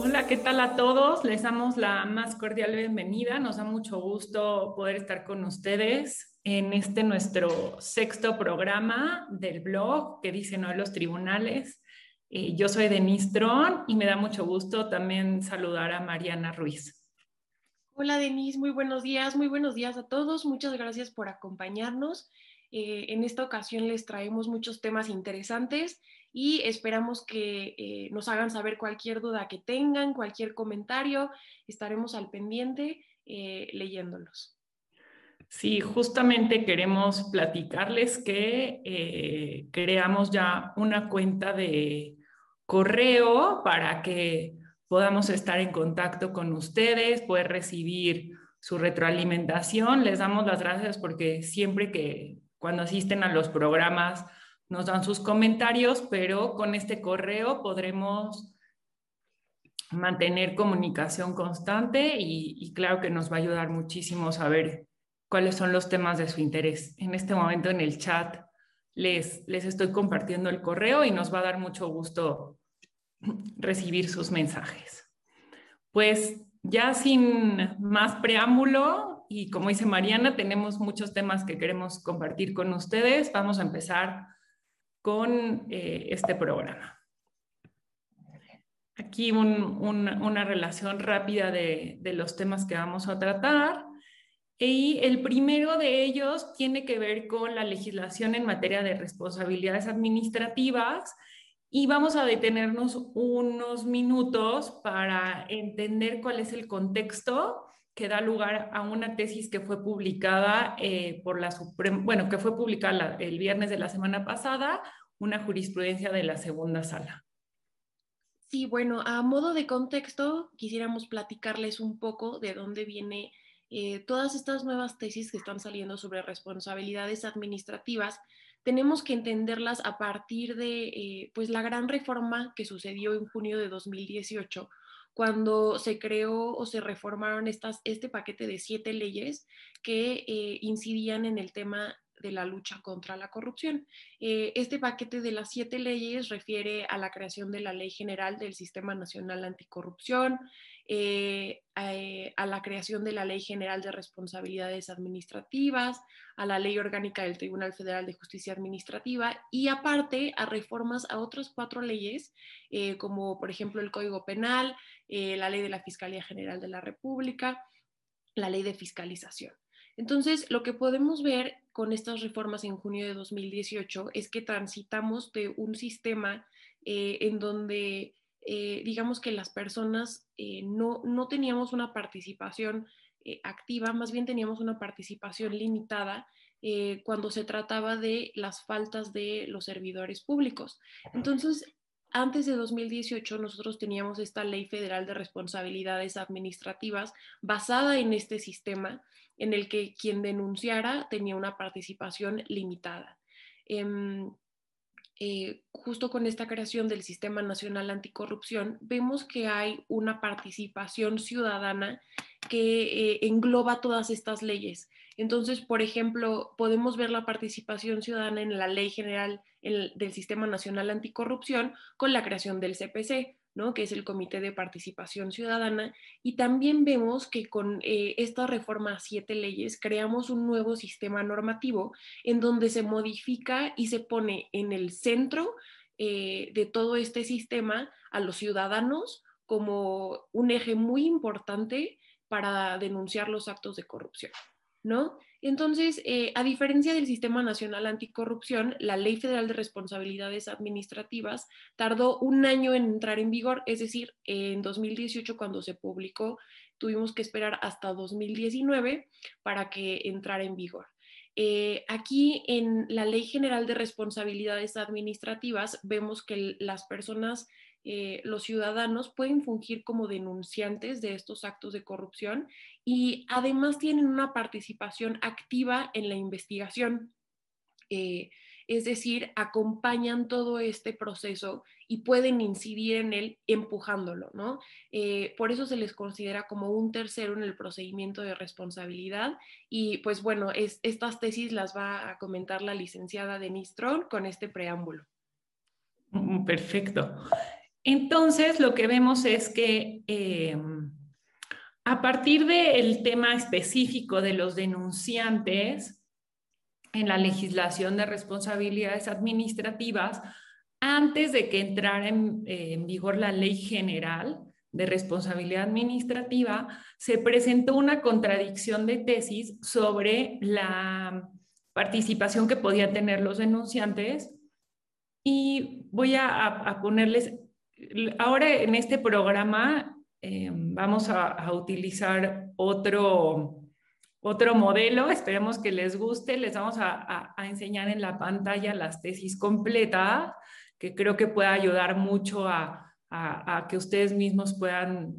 Hola, ¿qué tal a todos? Les damos la más cordial bienvenida. Nos da mucho gusto poder estar con ustedes en este nuestro sexto programa del blog que dice No los tribunales. Eh, yo soy Denise Tron y me da mucho gusto también saludar a Mariana Ruiz. Hola Denise, muy buenos días, muy buenos días a todos. Muchas gracias por acompañarnos. Eh, en esta ocasión les traemos muchos temas interesantes y esperamos que eh, nos hagan saber cualquier duda que tengan, cualquier comentario. Estaremos al pendiente leyéndolos. Sí, justamente queremos platicarles que creamos ya una cuenta de correo para que podamos estar en contacto con ustedes, poder recibir su retroalimentación. Les damos las gracias porque siempre que cuando asisten a los programas nos dan sus comentarios, pero con este correo podremos mantener comunicación constante y, claro que nos va a ayudar muchísimo saber cuáles son los temas de su interés. En este momento en el chat les, les estoy compartiendo el correo y nos va a dar mucho gusto recibir sus mensajes. Pues ya sin más preámbulo y como dice Mariana, tenemos muchos temas que queremos compartir con ustedes. Vamos a empezar con eh, este programa. Aquí una relación rápida de, de los temas que vamos a tratar. Y el primero de ellos tiene que ver con la legislación en materia de responsabilidades administrativas y vamos a detenernos unos minutos para entender cuál es el contexto que da lugar a una tesis que fue publicada eh, por la Suprema, bueno, que fue publicada el viernes de la semana pasada, una jurisprudencia de la segunda sala. Sí, bueno, a modo de contexto, quisiéramos platicarles un poco de dónde viene eh, todas estas nuevas tesis que están saliendo sobre responsabilidades administrativas tenemos que entenderlas a partir de eh, pues la gran reforma que sucedió en junio de 2018, cuando se creó o se reformaron estas, este paquete de siete leyes que eh, incidían en el tema de la lucha contra la corrupción. Eh, este paquete de las siete leyes refiere a la creación de la Ley General del Sistema Nacional Anticorrupción, eh, eh, a, la creación de la Ley General de Responsabilidades Administrativas, a la Ley Orgánica del Tribunal Federal de Justicia Administrativa y aparte a reformas a otras cuatro leyes, como por ejemplo el Código Penal, la Ley de la Fiscalía General de la República, la Ley de Fiscalización. Entonces, lo que podemos ver con estas reformas en junio de 2018 es que transitamos de un sistema eh, en donde, eh, digamos que las personas eh, no, no, teníamos una participación activa, más bien teníamos una participación limitada cuando se trataba de las faltas de los servidores públicos. Entonces, antes de 2018 nosotros teníamos esta ley federal de responsabilidades administrativas basada en este sistema en el que quien denunciara tenía una participación limitada. Em, eh, justo con esta creación del Sistema Nacional Anticorrupción, vemos que hay una participación ciudadana que eh, engloba todas estas leyes. Entonces, por ejemplo, podemos ver la participación ciudadana en la Ley General del Sistema Nacional Anticorrupción con la creación del CPC, que es el Comité de Participación Ciudadana, y también vemos que con eh, esta reforma a siete leyes creamos un nuevo sistema normativo en donde se modifica y se pone en el centro eh, de todo este sistema a los ciudadanos como un eje muy importante para denunciar los actos de corrupción. ¿No? Entonces, eh, a diferencia del Sistema Nacional Anticorrupción, la Ley Federal de Responsabilidades Administrativas tardó un año en entrar en vigor, es decir, en 2018 cuando se publicó, tuvimos que esperar hasta 2019 para que entrara en vigor. Eh, aquí en la Ley General de Responsabilidades Administrativas vemos que las personas eh, los ciudadanos pueden fungir como denunciantes de estos actos de corrupción y además tienen una participación activa en la investigación. Eh, es decir, acompañan todo este proceso y pueden incidir en él empujándolo, ¿no? Eh, por eso se les considera como un tercero en el procedimiento de responsabilidad y pues bueno, estas tesis las va a comentar la licenciada Denise Tron con este preámbulo. Mm, perfecto. Entonces, lo que vemos es que em, a partir del tema específico de los denunciantes en la legislación de responsabilidades administrativas, antes de que entrara en, en vigor la ley general de responsabilidad administrativa, se presentó una contradicción de tesis sobre la participación que podían tener los denunciantes. Y voy a, ponerles, ahora en este programa eh, vamos a, utilizar otro, otro modelo, esperemos que les guste, les vamos a, enseñar en la pantalla las tesis completas, que creo que puede ayudar mucho a, que ustedes mismos puedan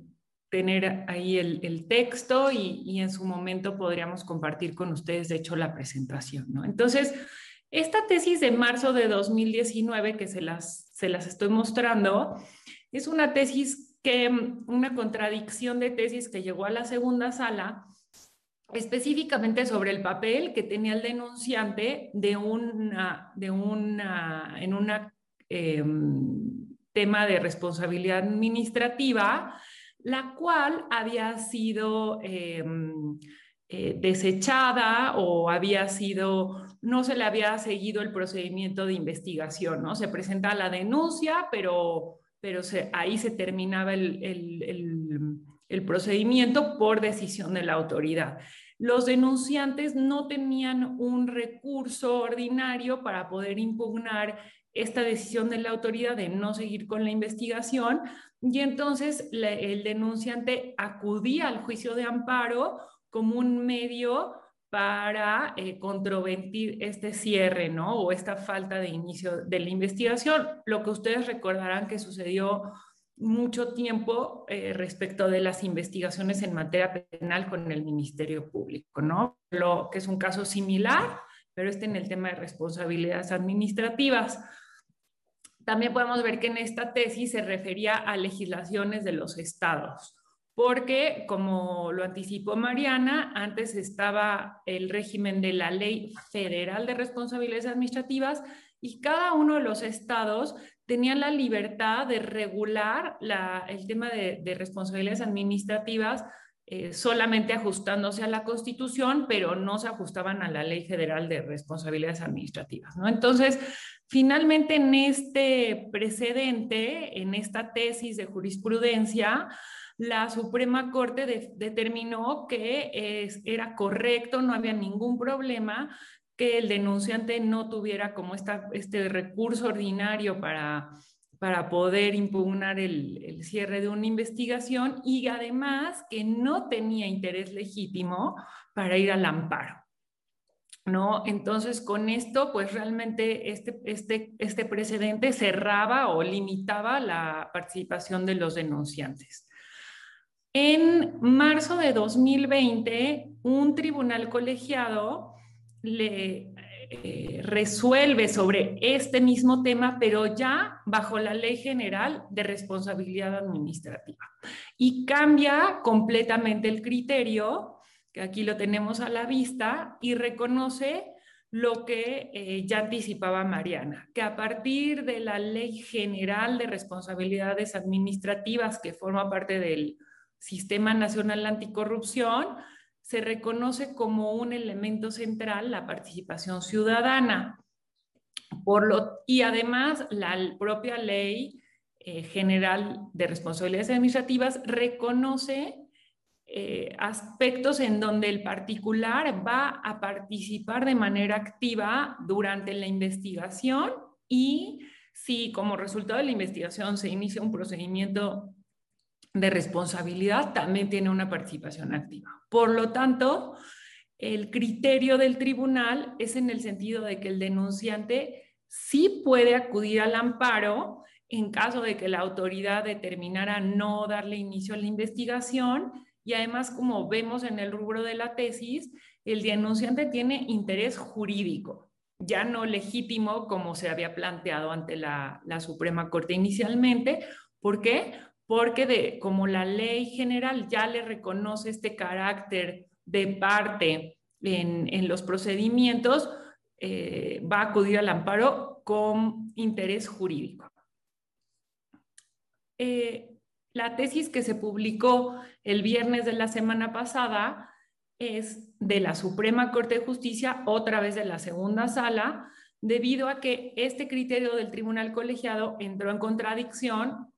tener ahí el, texto y, y, en su momento podríamos compartir con ustedes, de hecho, la presentación. ¿no? Entonces, esta tesis de marzo de 2019, que se las, se las estoy mostrando, es una tesis que, una contradicción de tesis que llegó a la segunda sala, específicamente sobre el papel que tenía el denunciante de una, de una, en un em, tema de responsabilidad administrativa, la cual había sido em, eh, desechada o había sido no se le había seguido el procedimiento de investigación, ¿no? Se presenta la denuncia, pero, pero ahí se terminaba el, el procedimiento por decisión de la autoridad. Los denunciantes no tenían un recurso ordinario para poder impugnar esta decisión de la autoridad de no seguir con la investigación y entonces el denunciante acudía al juicio de amparo como un medio para eh, controvertir este cierre, ¿no? O esta falta de inicio de la investigación. Lo que ustedes recordarán que sucedió mucho tiempo eh, respecto de las investigaciones en materia penal con el Ministerio Público, ¿no? Lo que es un caso similar, pero este en el tema de responsabilidades administrativas. También podemos ver que en esta tesis se refería a legislaciones de los estados porque, como lo anticipó Mariana, antes estaba el régimen de la Ley Federal de Responsabilidades Administrativas y cada uno de los estados tenía la libertad de regular el tema de, responsabilidades administrativas eh, solamente ajustándose a la Constitución, pero no se ajustaban a la Ley Federal de Responsabilidades Administrativas. ¿no? Entonces, finalmente en este precedente, en esta tesis de jurisprudencia, la Suprema Corte determinó que era correcto, no había ningún problema que el denunciante no tuviera como este recurso ordinario para, para poder impugnar el, cierre de una investigación y además que no tenía interés legítimo para ir al amparo. ¿No? Entonces, con esto, pues realmente este, este, este precedente cerraba o limitaba la participación de los denunciantes. En marzo de 2020, un tribunal colegiado le eh, resuelve sobre este mismo tema, pero ya bajo la Ley General de Responsabilidad Administrativa. Y cambia completamente el criterio, que aquí lo tenemos a la vista, y reconoce lo que eh, ya anticipaba Mariana, que a partir de la Ley General de Responsabilidades Administrativas, que forma parte del Sistema Nacional Anticorrupción, se reconoce como un elemento central la participación ciudadana. Por lo, y además, la propia ley eh, general de responsabilidades administrativas reconoce eh, aspectos en donde el particular va a participar de manera activa durante la investigación y si como resultado de la investigación se inicia un procedimiento de responsabilidad también tiene una participación activa. Por lo tanto, el criterio del tribunal es en el sentido de que el denunciante sí puede acudir al amparo en caso de que la autoridad determinara no darle inicio a la investigación y además, como vemos en el rubro de la tesis, el denunciante tiene interés jurídico, ya no legítimo como se había planteado ante la, la Suprema Corte inicialmente. ¿Por qué? Porque de, como la ley general ya le reconoce este carácter de parte en, los procedimientos, eh, va a acudir al amparo con interés jurídico. eh, la tesis que se publicó el viernes de la semana pasada es de la Suprema Corte de Justicia, otra vez de la segunda sala, debido a que este criterio del tribunal colegiado entró en contradicción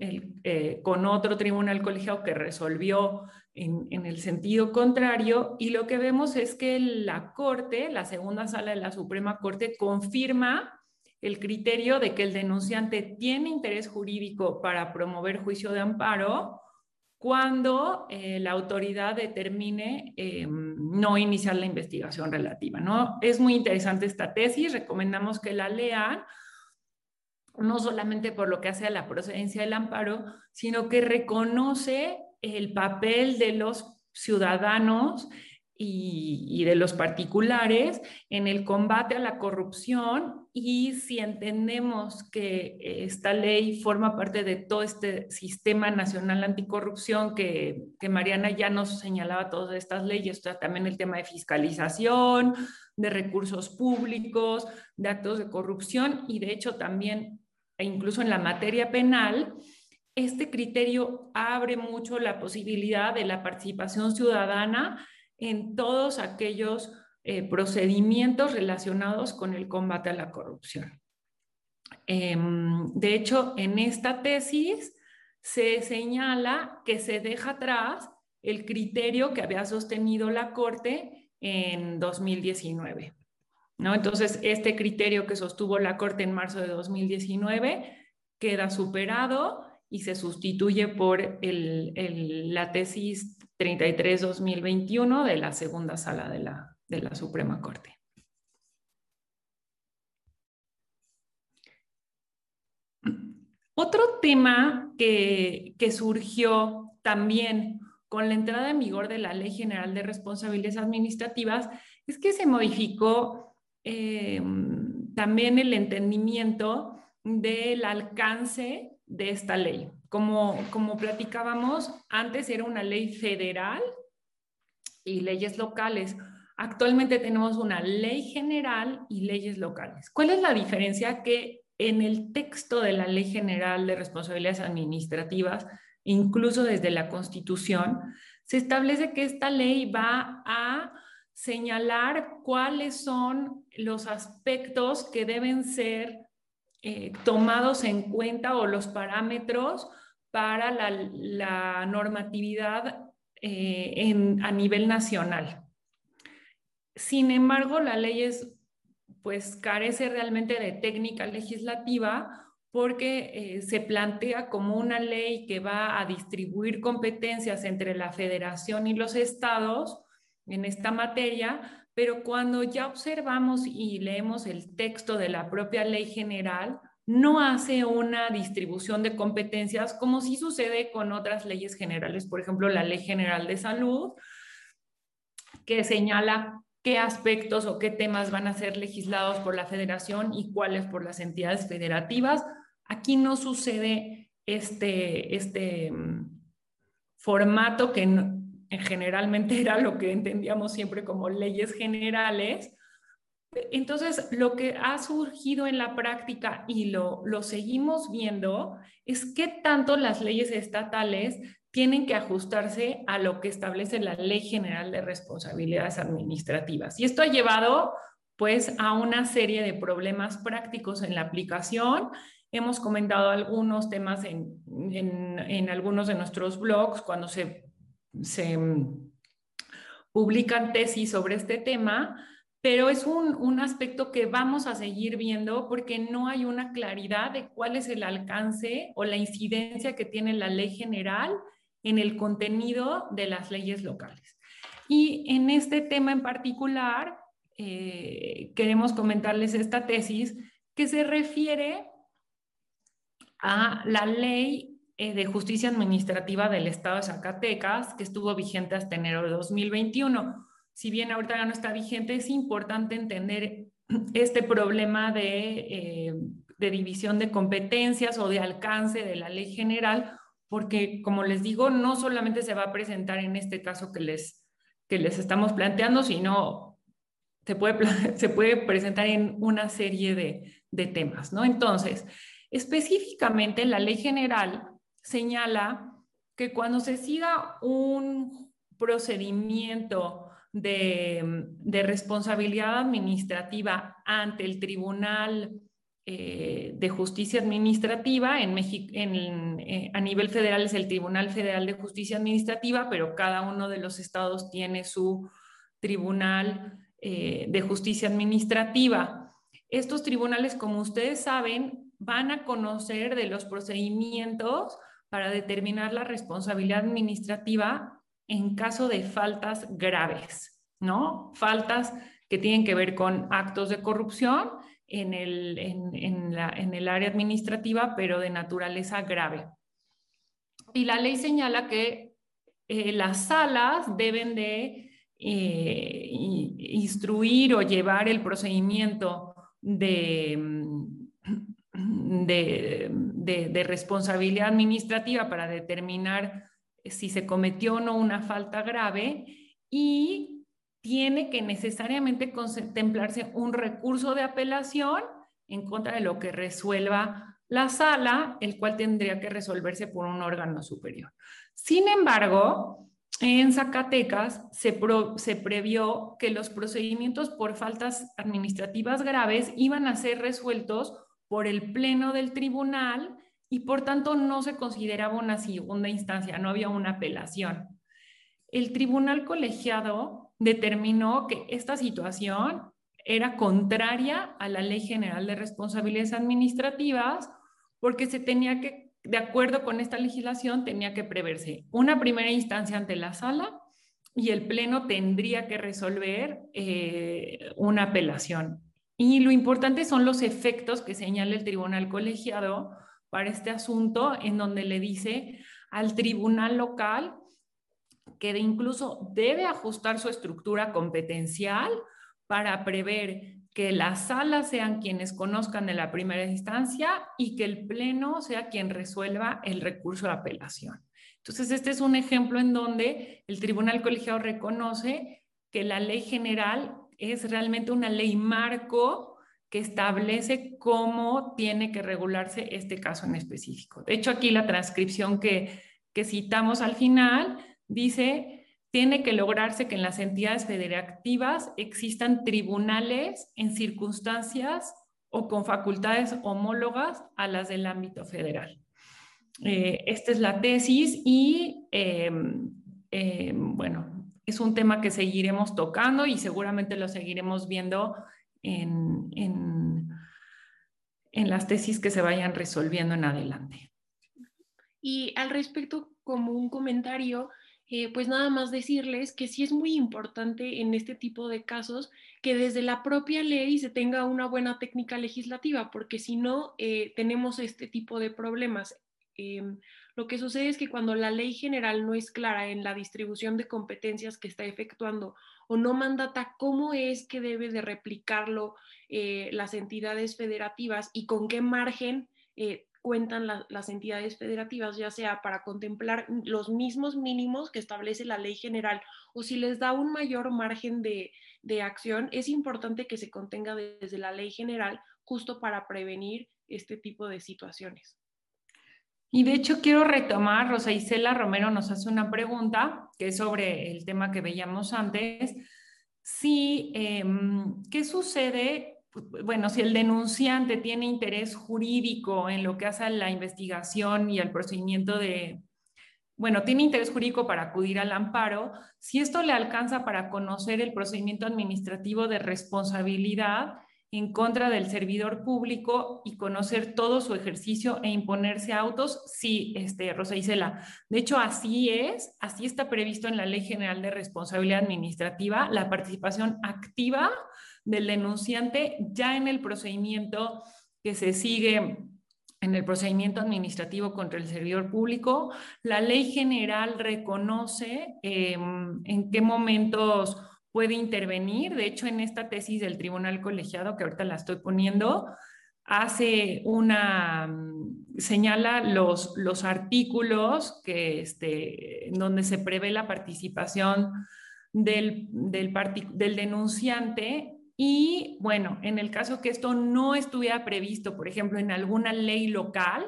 eh, con otro tribunal colegiado que resolvió en, en, el sentido contrario y lo que vemos es que la Corte, la segunda sala de la Suprema Corte, confirma el criterio de que el denunciante tiene interés jurídico para promover juicio de amparo cuando eh, la autoridad determine eh, no iniciar la investigación relativa. ¿no? Es muy interesante esta tesis, recomendamos que la lean, no solamente por lo que hace a la procedencia del amparo, sino que reconoce el papel de los ciudadanos y, de los particulares en el combate a la corrupción. Y si entendemos que esta ley forma parte de todo este sistema nacional anticorrupción que, que Mariana ya nos señalaba todas estas leyes, también el tema de fiscalización, de recursos públicos, de actos de corrupción y de hecho también, e incluso en la materia penal, este criterio abre mucho la posibilidad de la participación ciudadana en todos aquellos eh, procedimientos relacionados con el combate a la corrupción. Em, de hecho, en esta tesis se señala que se deja atrás el criterio que había sostenido la Corte en 2019. ¿No? Entonces, este criterio que sostuvo la Corte en marzo de 2019 queda superado y se sustituye por la tesis 33-2021 de la segunda sala de la, de la Suprema Corte. Otro tema que, que, surgió también con la entrada en vigor de la Ley General de Responsabilidades Administrativas es que se modificó eh, también el entendimiento del alcance de esta ley. Como, como platicábamos, antes era una ley federal y leyes locales. Actualmente tenemos una ley general y leyes locales. ¿Cuál es la diferencia? Que en el texto de la Ley General de Responsabilidades Administrativas, incluso desde la Constitución, se establece que esta ley va a señalar cuáles son los aspectos que deben ser eh, tomados en cuenta o los parámetros para la, normatividad eh, a nivel nacional. Sin embargo, la ley es, pues carece realmente de técnica legislativa porque eh, se plantea como una ley que va a distribuir competencias entre la federación y los estados en esta materia, pero cuando ya observamos y leemos el texto de la propia ley general, no hace una distribución de competencias como sí sucede con otras leyes generales, por ejemplo, la Ley General de Salud, que señala qué aspectos o qué temas van a ser legislados por la federación y cuáles por las entidades federativas. Aquí no sucede este, este mm, formato que generalmente era lo que entendíamos siempre como leyes generales. Entonces, lo que ha surgido en la práctica y lo, lo seguimos viendo es que tanto las leyes estatales tienen que ajustarse a lo que establece la Ley General de Responsabilidades Administrativas. Y esto ha llevado pues a una serie de problemas prácticos en la aplicación. Hemos comentado algunos temas en, en, en algunos de nuestros blogs cuando se se mm, publican tesis sobre este tema, pero es un, aspecto que vamos a seguir viendo porque no hay una claridad de cuál es el alcance o la incidencia que tiene la ley general en el contenido de las leyes locales. Y en este tema en particular, eh, queremos comentarles esta tesis que se refiere a la ley de Justicia Administrativa del Estado de Zacatecas, que estuvo vigente hasta enero de 2021. Si bien ahorita ya no está vigente, es importante entender este problema de, eh, de división de competencias o de alcance de la ley general, porque como les digo, no solamente se va a presentar en este caso que les, que les estamos planteando, sino se puede, se puede presentar en una serie de, de temas, ¿no? Entonces, Específicamente, la ley general señala que cuando se siga un procedimiento de, responsabilidad administrativa ante el Tribunal eh, de Justicia Administrativa, en México, eh, a nivel federal es el Tribunal Federal de Justicia Administrativa, pero cada uno de los estados tiene su Tribunal eh, de Justicia Administrativa. Estos tribunales, como ustedes saben, van a conocer de los procedimientos para determinar la responsabilidad administrativa en caso de faltas graves, ¿no? Faltas que tienen que ver con actos de corrupción en el, en, el área administrativa, pero de naturaleza grave. Y la ley señala que eh, las salas deben de eh, instruir o llevar el procedimiento de, de, responsabilidad administrativa para determinar si se cometió o no una falta grave y tiene que necesariamente contemplarse un recurso de apelación en contra de lo que resuelva la sala, el cual tendría que resolverse por un órgano superior. Sin embargo, en Zacatecas se, se, previó que los procedimientos por faltas administrativas graves iban a ser resueltos por el pleno del tribunal y por tanto no se consideraba una segunda instancia, no había una apelación. El tribunal colegiado determinó que esta situación era contraria a la Ley General de Responsabilidades Administrativas porque se tenía que de acuerdo con esta legislación, tenía que preverse una primera instancia ante la sala y el Pleno tendría que resolver eh, una apelación. Y lo importante son los efectos que señala el tribunal colegiado para este asunto, en donde le dice al tribunal local que incluso debe ajustar su estructura competencial para prever que las salas sean quienes conozcan de la primera instancia y que el pleno sea quien resuelva el recurso de apelación. Entonces, este es un ejemplo en donde el tribunal colegiado reconoce que la ley general es realmente una ley marco que establece cómo tiene que regularse este caso en específico. De hecho, aquí la transcripción que, que citamos al final dice tiene que lograrse que en las entidades federativas existan tribunales en circunstancias o con facultades homólogas a las del ámbito federal. Eh, esta es la tesis y, em, em, bueno, es un tema que seguiremos tocando y seguramente lo seguiremos viendo en, en las tesis que se vayan resolviendo en adelante. Y al respecto, como un comentario, eh, pues nada más decirles que sí es muy importante en este tipo de casos que desde la propia ley se tenga una buena técnica legislativa, porque si no, eh, tenemos este tipo de problemas. Em, lo que sucede es que cuando la ley general no es clara en la distribución de competencias que está efectuando o no mandata cómo es que debe de replicarlo eh, las entidades federativas y con qué margen cuentan las entidades federativas, ya sea para contemplar los mismos mínimos que establece la ley general o si les da un mayor margen de, acción, es importante que se contenga desde la ley general justo para prevenir este tipo de situaciones. Y de hecho quiero retomar, Rosa Isela Romero nos hace una pregunta que es sobre el tema que veíamos antes. Sí, em, ¿qué sucede bueno, si el denunciante tiene interés jurídico en lo que hace la investigación y al procedimiento de, bueno, tiene interés jurídico para acudir al amparo, si esto le alcanza para conocer el procedimiento administrativo de responsabilidad en contra del servidor público y conocer todo su ejercicio e imponerse autos, sí, este, Rosa Isela. De hecho, así es, así está previsto en la Ley General de Responsabilidad Administrativa, la participación activa del denunciante ya en el procedimiento que se sigue en el procedimiento administrativo contra el servidor público, la ley general reconoce em, en qué momentos puede intervenir. De hecho, en esta tesis del tribunal colegiado, que ahorita la estoy poniendo, hace una, mm, señala los, los artículos que, este, donde se prevé la participación del, del, del denunciante Y bueno, en el caso que esto no estuviera previsto, por ejemplo, en alguna ley local,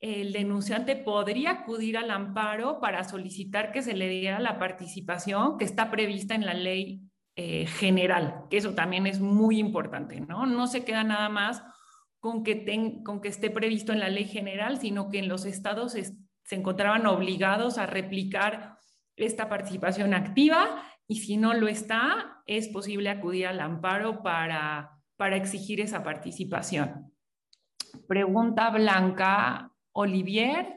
el denunciante podría acudir al amparo para solicitar que se le diera la participación que está prevista en la ley eh, general, que eso también es muy importante, ¿no? No se queda nada más con que, esté previsto en la ley general, sino que en los estados se encontraban obligados a replicar esta participación activa y si no lo está, es posible acudir al amparo para exigir esa participación. Pregunta Blanca Olivier.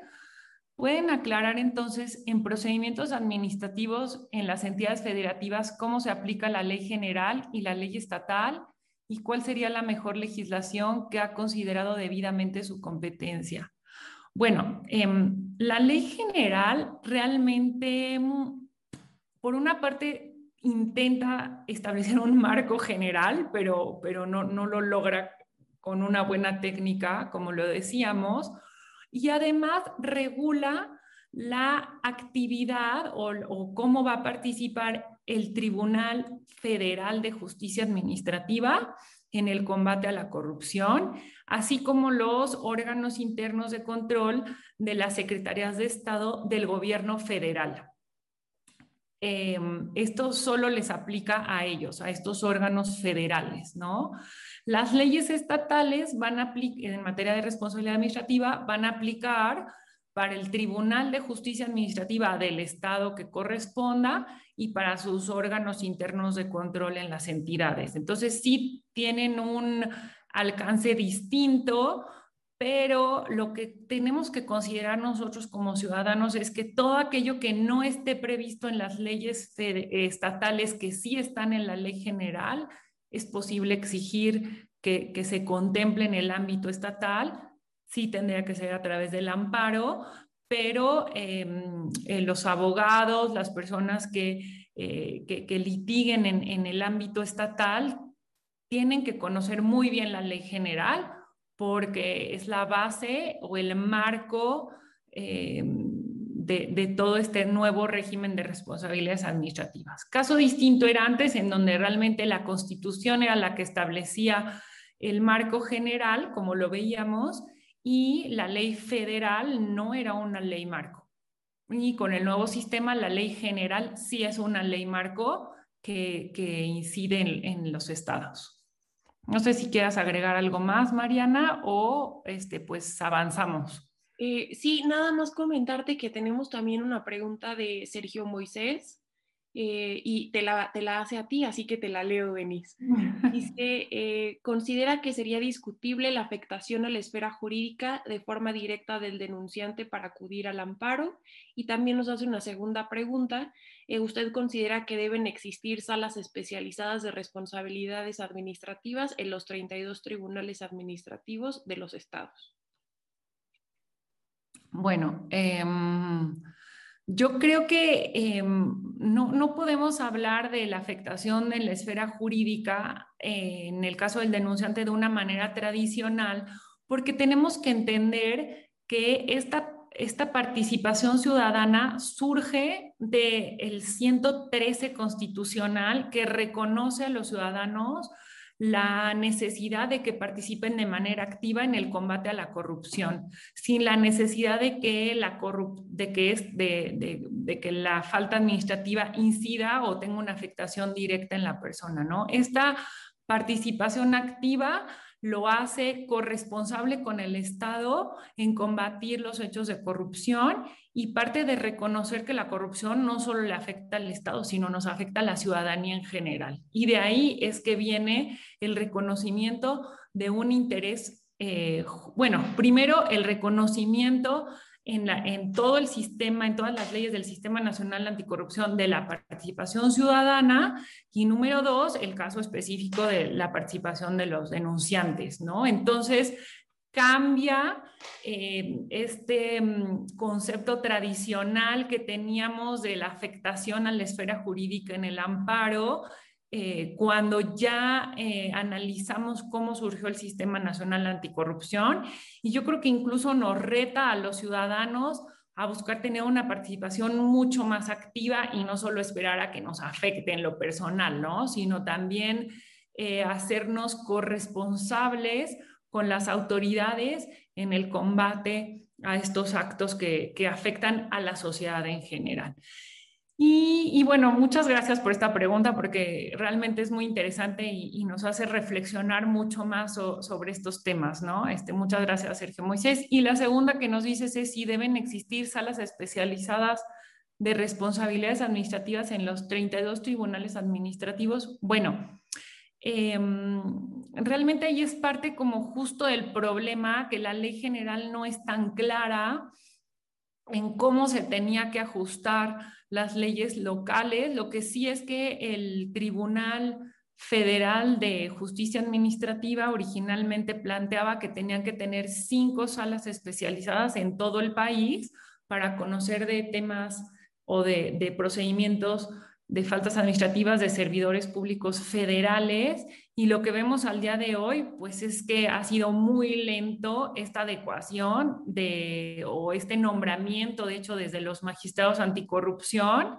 ¿Pueden aclarar entonces en procedimientos administrativos en las entidades federativas cómo se aplica la ley general y la ley estatal y cuál sería la mejor legislación que ha considerado debidamente su competencia? Bueno, em, la ley general realmente mm, por una parte, intenta establecer un marco general, pero, pero no, no lo logra con una buena técnica, como lo decíamos, y además regula la actividad o, cómo va a participar el Tribunal Federal de Justicia Administrativa en el combate a la corrupción, así como los órganos internos de control de las secretarías de Estado del gobierno federal. Em, esto solo les aplica a ellos, a estos órganos federales, ¿no? Las leyes estatales van a en materia de responsabilidad administrativa van a aplicar para el Tribunal de Justicia Administrativa del Estado que corresponda y para sus órganos internos de control en las entidades. Entonces, sí tienen un alcance distinto, pero lo que tenemos que considerar nosotros como ciudadanos es que todo aquello que no esté previsto en las leyes estatales, que sí están en la ley general, es posible exigir que, se contemple en el ámbito estatal, sí tendría que ser a través del amparo, pero em, eh, los abogados, las personas que, eh, que, litiguen en, en el ámbito estatal, tienen que conocer muy bien la ley general porque es la base o el marco de, todo este nuevo régimen de responsabilidades administrativas. Caso distinto era antes, en donde realmente la constitución era la que establecía el marco general, como lo veíamos, y la ley federal no era una ley marco. Y con el nuevo sistema, la ley general sí es una ley marco que, incide en los estados. No sé si quieras agregar algo más, Mariana, o este, pues avanzamos. Eh, sí, nada más comentarte que tenemos también una pregunta de Sergio Moisés eh, y te la, te la, hace a ti, así que te la leo, Denise. Dice, eh, considera que sería discutible la afectación a la esfera jurídica de forma directa del denunciante para acudir al amparo y también nos hace una segunda pregunta ¿usted considera que deben existir salas especializadas de responsabilidades administrativas en los 32 tribunales administrativos de los estados? Bueno, em, yo creo que em, no, podemos hablar de la afectación en la esfera jurídica eh, en el caso del denunciante de una manera tradicional, porque tenemos que entender que esta esta participación ciudadana surge del el 113 constitucional que reconoce a los ciudadanos la necesidad de que participen de manera activa en el combate a la corrupción, sin la necesidad de que la, de que es, de, que la falta administrativa incida o tenga una afectación directa en la persona. ¿no? Esta participación activa lo hace corresponsable con el Estado en combatir los hechos de corrupción y parte de reconocer que la corrupción no solo le afecta al Estado, sino nos afecta a la ciudadanía en general. Y de ahí es que viene el reconocimiento de un interés, eh, bueno, primero el reconocimiento en, todo el sistema, en todas las leyes del Sistema Nacional Anticorrupción de la participación ciudadana y número dos, el caso específico de la participación de los denunciantes, ¿no? Entonces, cambia eh, este mm, concepto tradicional que teníamos de la afectación a la esfera jurídica en el amparo eh, cuando ya eh, analizamos cómo surgió el Sistema Nacional Anticorrupción y yo creo que incluso nos reta a los ciudadanos a buscar tener una participación mucho más activa y no solo esperar a que nos afecte en lo personal, ¿no? Sino también eh, hacernos corresponsables con las autoridades en el combate a estos actos que, afectan a la sociedad en general. Y, bueno, muchas gracias por esta pregunta porque realmente es muy interesante y, nos hace reflexionar mucho más sobre estos temas, ¿no? Este, muchas gracias, Sergio Moisés. Y la segunda que nos dices es si deben existir salas especializadas de responsabilidades administrativas en los 32 tribunales administrativos. Bueno, em, realmente ahí es parte como justo del problema que la ley general no es tan clara en cómo se tenía que ajustar las leyes locales. Lo que sí es que el Tribunal Federal de Justicia Administrativa originalmente planteaba que tenían que tener cinco salas especializadas en todo el país para conocer de temas o de, procedimientos de faltas administrativas de servidores públicos federales y lo que vemos al día de hoy pues es que ha sido muy lento esta adecuación de o este nombramiento de hecho desde los magistrados anticorrupción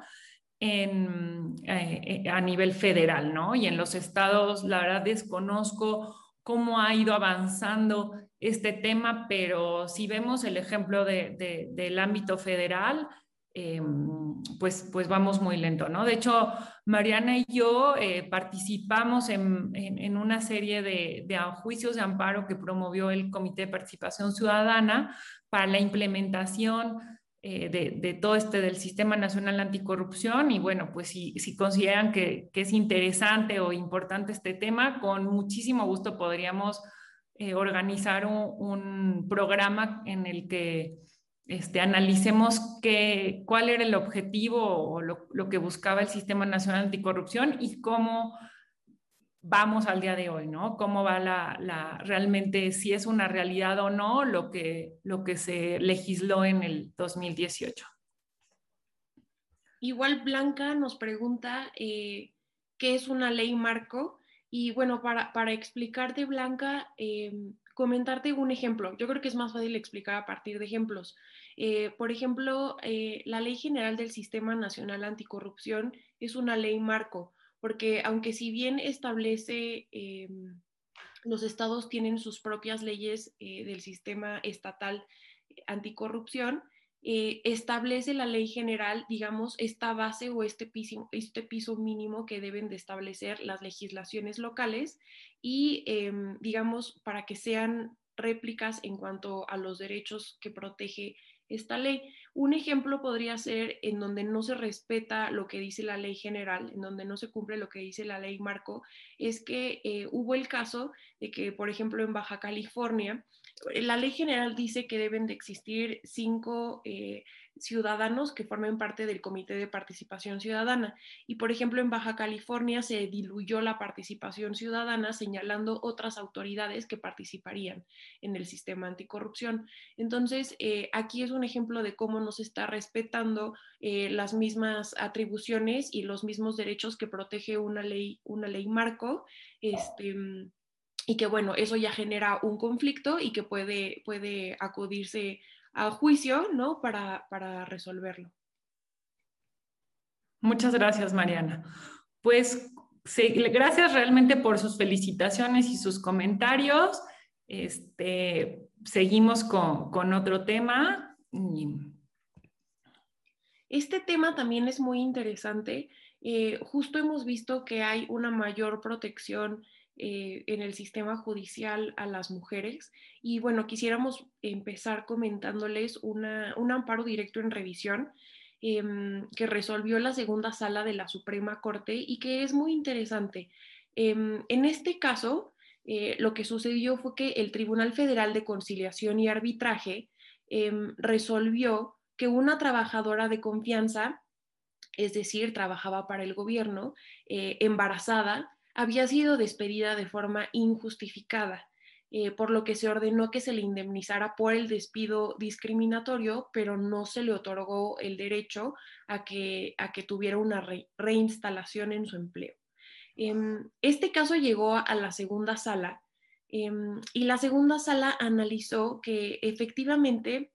en, eh, a nivel federal, ¿no? Y en los estados, la verdad desconozco cómo ha ido avanzando este tema, pero si vemos el ejemplo de, del ámbito federal, Em, pues, pues vamos muy lento, ¿no? De hecho, Mariana y yo eh, participamos en, en, una serie de, de, juicios de amparo que promovió el Comité de Participación Ciudadana para la implementación eh, de, de, todo este del Sistema Nacional Anticorrupción. Y bueno, pues si, si consideran que, que, es interesante o importante este tema, con muchísimo gusto podríamos eh, organizar un, un programa en el que este, analicemos qué, cuál era el objetivo o lo, que buscaba el Sistema Nacional Anticorrupción y cómo vamos al día de hoy, ¿no? Cómo va la, realmente, si es una realidad o no lo que, lo que se legisló en el 2018. Igual Blanca nos pregunta eh, qué es una ley marco y bueno, para, para explicarte Blanca, eh, comentarte un ejemplo. Yo creo que es más fácil explicar a partir de ejemplos. Eh, por ejemplo, eh, la Ley General del Sistema Nacional Anticorrupción es una ley marco, porque aunque si bien establece, eh, los estados tienen sus propias leyes del sistema estatal anticorrupción, establece la ley general, digamos, esta base o este piso, este piso mínimo que deben de establecer las legislaciones locales y, em, digamos, para que sean réplicas en cuanto a los derechos que protege esta ley. Un ejemplo podría ser en donde no se respeta lo que dice la ley general, en donde no se cumple lo que dice la ley marco, es que eh, hubo el caso de que, por ejemplo, en Baja California, la ley general dice que deben de existir cinco... Eh, ciudadanos que formen parte del Comité de Participación Ciudadana. Y, por ejemplo, en Baja California se diluyó la participación ciudadana señalando otras autoridades que participarían en el sistema anticorrupción. Entonces, eh, aquí es un ejemplo de cómo no se está respetando eh, las mismas atribuciones y los mismos derechos que protege una ley, una ley marco. Este, y que bueno, eso ya genera un conflicto y que puede, puede acudirse a juicio, ¿no? Para, para resolverlo. Muchas gracias, Mariana. Pues gracias realmente por sus felicitaciones y sus comentarios. Este, seguimos con, con otro tema. Este tema también es muy interesante. Eh, justo hemos visto que hay una mayor protección eh, en el sistema judicial a las mujeres. Y bueno, quisiéramos empezar comentándoles un amparo directo en revisión em, que resolvió la segunda sala de la Suprema Corte y que es muy interesante. Em, en este caso, eh, lo que sucedió fue que el Tribunal Federal de Conciliación y Arbitraje em, resolvió que una trabajadora de confianza, es decir, trabajaba para el gobierno, eh, embarazada, había sido despedida de forma injustificada, eh, por lo que se ordenó que se le indemnizara por el despido discriminatorio, pero no se le otorgó el derecho a que, a que tuviera una reinstalación en su empleo. Em, este caso llegó a la segunda sala em, y la segunda sala analizó que efectivamente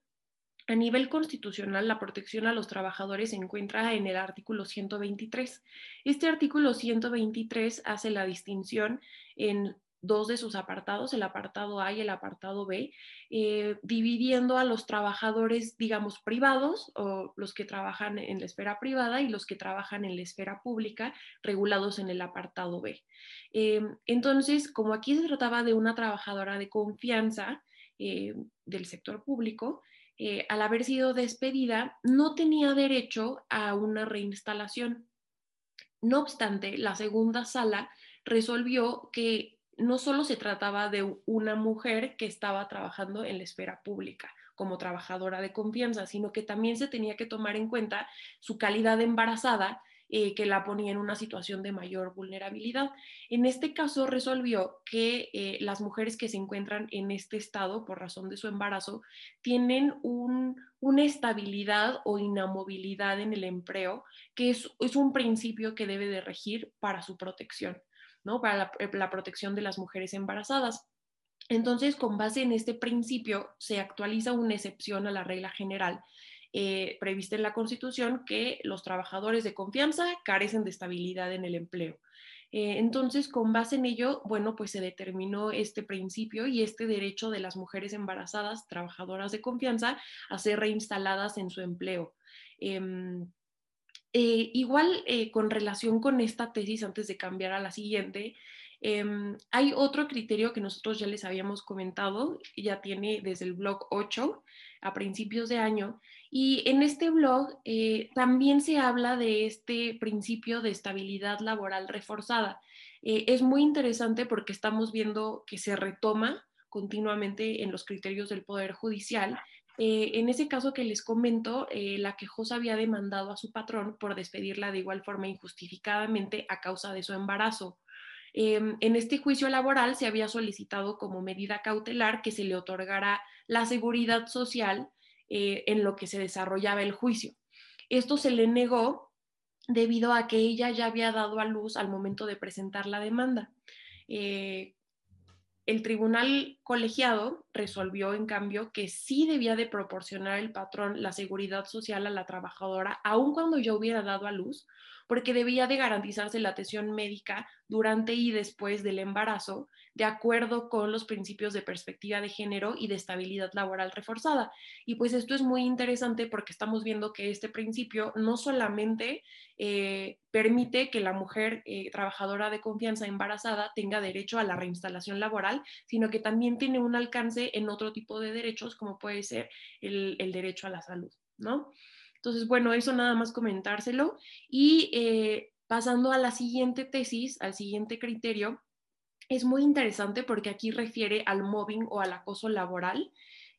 A nivel constitucional, la protección a los trabajadores se encuentra en el artículo 123. Este artículo 123 hace la distinción en dos de sus apartados, el apartado A y el apartado B, eh, dividiendo a los trabajadores, digamos, privados o los que trabajan en la esfera privada y los que trabajan en la esfera pública, regulados en el apartado B. Eh, entonces, como aquí se trataba de una trabajadora de confianza eh, del sector público, al haber sido despedida, no tenía derecho a una reinstalación. No obstante, la segunda sala resolvió que no solo se trataba de una mujer que estaba trabajando en la esfera pública como trabajadora de confianza, sino que también se tenía que tomar en cuenta su calidad de embarazada eh, que la ponía en una situación de mayor vulnerabilidad. En este caso resolvió que eh, las mujeres que se encuentran en este estado por razón de su embarazo tienen una estabilidad o inamovilidad en el empleo, que es, un principio que debe de regir para su protección para eh, la, protección de las mujeres embarazadas. Entonces, con base en este principio, se actualiza una excepción a la regla general eh, prevista en la Constitución que los trabajadores de confianza carecen de estabilidad en el empleo. Eh, entonces, con base en ello, bueno, pues se determinó este principio y este derecho de las mujeres embarazadas, trabajadoras de confianza, a ser reinstaladas en su empleo. Em, eh, igual con relación con esta tesis, antes de cambiar a la siguiente, em, hay otro criterio que nosotros ya les habíamos comentado, ya tiene desde el blog 8 a principios de año, y en este blog eh, también se habla de este principio de estabilidad laboral reforzada. es muy interesante porque estamos viendo que se retoma continuamente en los criterios del Poder Judicial eh, en ese caso que les comento, eh, la quejosa había demandado a su patrón por despedirla de igual forma injustificadamente a causa de su embarazo. Em, en este juicio laboral se había solicitado como medida cautelar que se le otorgara la seguridad social eh, en lo que se desarrollaba el juicio. Esto se le negó debido a que ella ya había dado a luz al momento de presentar la demanda el tribunal colegiado resolvió, en cambio, que sí debía de proporcionar el patrón la seguridad social a la trabajadora, aun cuando ya hubiera dado a luz, porque debía de garantizarse la atención médica durante y después del embarazo, de acuerdo con los principios de perspectiva de género y de estabilidad laboral reforzada. Y pues esto es muy interesante porque estamos viendo que este principio no solamente eh, permite que la mujer eh, trabajadora de confianza embarazada tenga derecho a la reinstalación laboral, sino que también tiene un alcance en otro tipo de derechos, como puede ser el, derecho a la salud, ¿no? Entonces, bueno, eso nada más comentárselo. Y eh, pasando a la siguiente tesis, al siguiente criterio, es muy interesante porque aquí refiere al mobbing o al acoso laboral.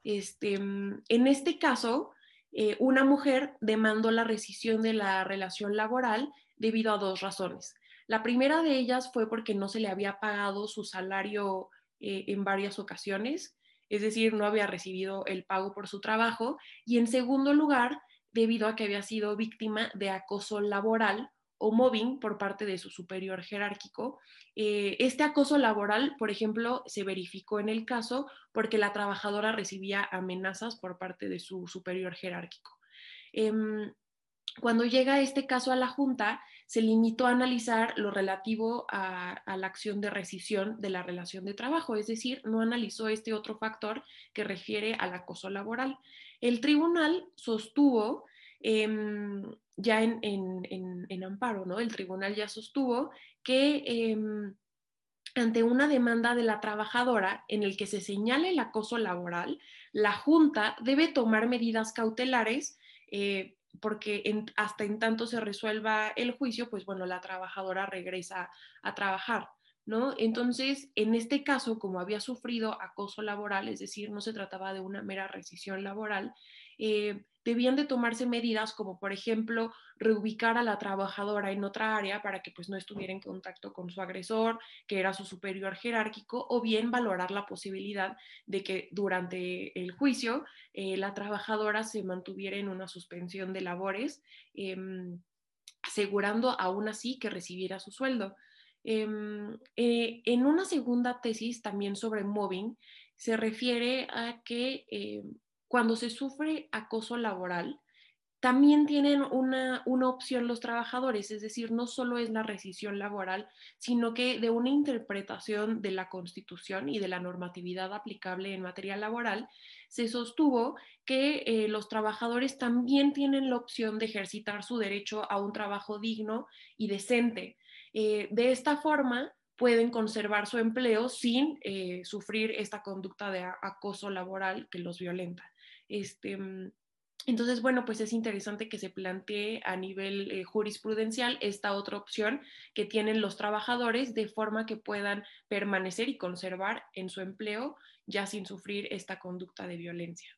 Este, en este caso, eh, una mujer demandó la rescisión de la relación laboral debido a dos razones. La primera de ellas fue porque no se le había pagado su salario eh, en varias ocasiones, es decir, no había recibido el pago por su trabajo. Y en segundo lugar, debido a que había sido víctima de acoso laboral o mobbing por parte de su superior jerárquico. Eh, este acoso laboral, por ejemplo, se verificó en el caso porque la trabajadora recibía amenazas por parte de su superior jerárquico. Em, cuando llega este caso a la Junta, se limitó a analizar lo relativo a, la acción de rescisión de la relación de trabajo, es decir, no analizó este otro factor que refiere al acoso laboral. El tribunal sostuvo, em, ya en, amparo, ¿no? El tribunal ya sostuvo que em, ante una demanda de la trabajadora en el que se señale el acoso laboral, la Junta debe tomar medidas cautelares eh, porque hasta en tanto se resuelva el juicio, pues bueno, la trabajadora regresa a trabajar. ¿no? Entonces, en este caso, como había sufrido acoso laboral, es decir, no se trataba de una mera rescisión laboral, eh, debían de tomarse medidas como, por ejemplo, reubicar a la trabajadora en otra área para que pues no estuviera en contacto con su agresor, que era su superior jerárquico, o bien valorar la posibilidad de que durante el juicio eh, la trabajadora se mantuviera en una suspensión de labores, em, asegurando aún así que recibiera su sueldo. Em, eh, en una segunda tesis también sobre mobbing, se refiere a que eh, cuando se sufre acoso laboral, también tienen una, opción los trabajadores, es decir, no solo es la rescisión laboral, sino que de una interpretación de la Constitución y de la normatividad aplicable en materia laboral, se sostuvo que eh, los trabajadores también tienen la opción de ejercitar su derecho a un trabajo digno y decente. Eh, de esta forma, pueden conservar su empleo sin eh, sufrir esta conducta de acoso laboral que los violenta. Este, mm, entonces, bueno, pues es interesante que se plantee a nivel eh, jurisprudencial esta otra opción que tienen los trabajadores de forma que puedan permanecer y conservar en su empleo ya sin sufrir esta conducta de violencia.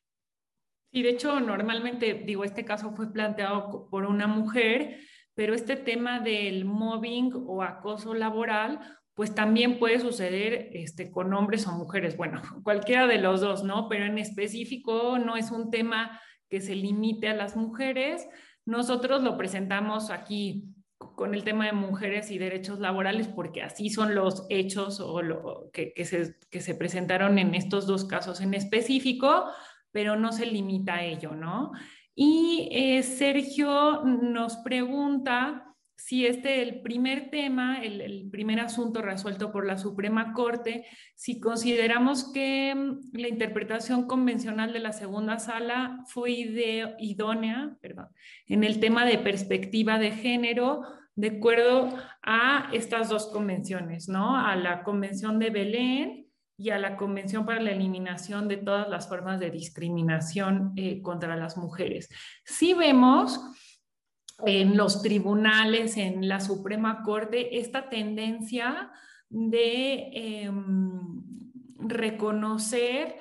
Y de hecho, normalmente, digo, este caso fue planteado por una mujer, pero este tema del mobbing o acoso laboral, pues también puede suceder este, con hombres o mujeres, bueno, cualquiera de los dos, ¿no? Pero en específico no es un tema que se limite a las mujeres. Nosotros lo presentamos aquí con el tema de mujeres y derechos laborales porque así son los hechos o lo que, se, que se presentaron en estos dos casos en específico, pero no se limita a ello, ¿no? Y eh, Sergio nos pregunta si este, el primer tema, el, primer asunto resuelto por la Suprema Corte, si consideramos que mm, la interpretación convencional de la segunda sala fue idónea perdón, en el tema de perspectiva de género, de acuerdo a estas dos convenciones, ¿no? A la Convención de Belén y a la Convención para la Eliminación de todas las formas de discriminación eh, contra las mujeres. Si vemos en los tribunales, en la Suprema Corte, esta tendencia de em, reconocer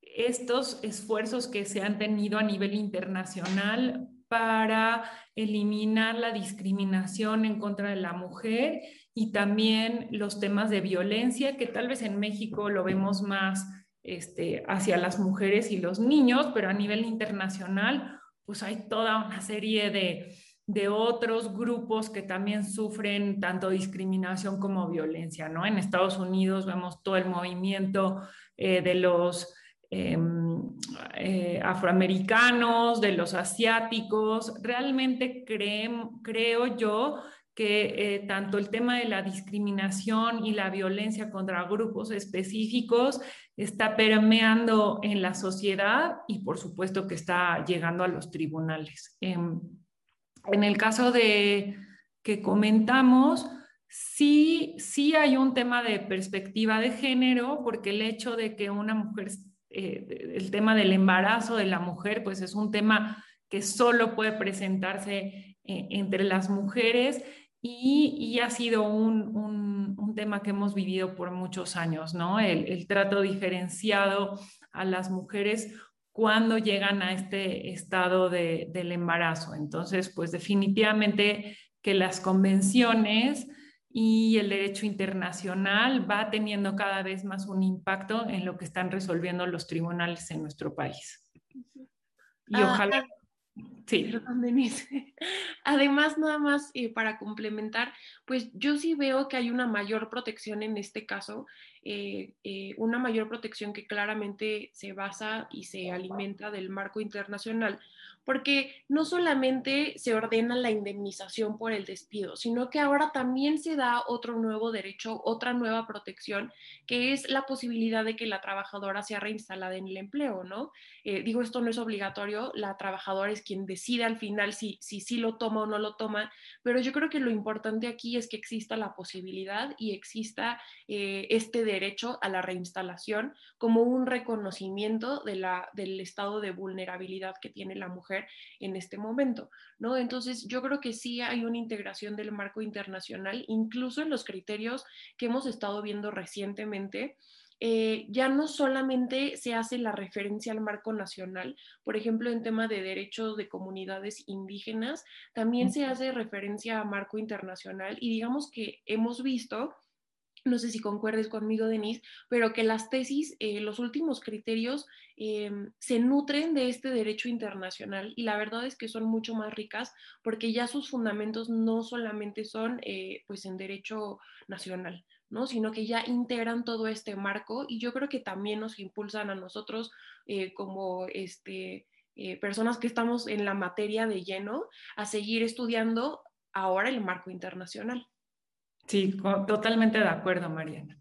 estos esfuerzos que se han tenido a nivel internacional para eliminar la discriminación en contra de la mujer y también los temas de violencia, que tal vez en México lo vemos más este, hacia las mujeres y los niños, pero a nivel internacional pues hay toda una serie de, otros grupos que también sufren tanto discriminación como violencia, ¿no? En Estados Unidos vemos todo el movimiento eh, de los em, eh, afroamericanos, de los asiáticos. Realmente creo yo que eh, tanto el tema de la discriminación y la violencia contra grupos específicos está permeando en la sociedad y por supuesto que está llegando a los tribunales. Em, en el caso de que comentamos, sí, sí hay un tema de perspectiva de género, porque el hecho de que una mujer, eh, el tema del embarazo de la mujer, pues es un tema que solo puede presentarse eh, entre las mujeres y, ha sido un, un, tema que hemos vivido por muchos años, ¿no? El, el, trato diferenciado a las mujeres cuando llegan a este estado de, del embarazo. Entonces, pues definitivamente que las convenciones y el derecho internacional va teniendo cada vez más un impacto en lo que están resolviendo los tribunales en nuestro país. Y ah, ojalá... Sí. Además, nada más eh, para complementar, pues yo sí veo que hay una mayor protección en este caso, eh, eh, una mayor protección que claramente se basa y se alimenta del marco internacional, porque no solamente se ordena la indemnización por el despido, sino que ahora también se da otro nuevo derecho, otra nueva protección, que es la posibilidad de que la trabajadora sea reinstalada en el empleo, ¿no? Eh, digo, esto no es obligatorio, la trabajadora es quien decide al final si sí si, lo toma o no lo toma, pero yo creo que lo importante aquí es que exista la posibilidad y exista eh, este derecho a la reinstalación como un reconocimiento de la, del estado de vulnerabilidad que tiene la mujer en este momento, ¿no? Entonces, yo creo que sí hay una integración del marco internacional, incluso en los criterios que hemos estado viendo recientemente. Eh, ya no solamente se hace la referencia al marco nacional, por ejemplo, en tema de derechos de comunidades indígenas, también se hace referencia a marco internacional y digamos que hemos visto no sé si concuerdes conmigo, Denise, pero que las tesis, eh, los últimos criterios em, se nutren de este derecho internacional y la verdad es que son mucho más ricas porque ya sus fundamentos no solamente son eh, pues en derecho nacional, ¿no? Sino que ya integran todo este marco y yo creo que también nos impulsan a nosotros eh, como este, eh, personas que estamos en la materia de lleno a seguir estudiando ahora el marco internacional. Sí, totalmente de acuerdo, Mariana.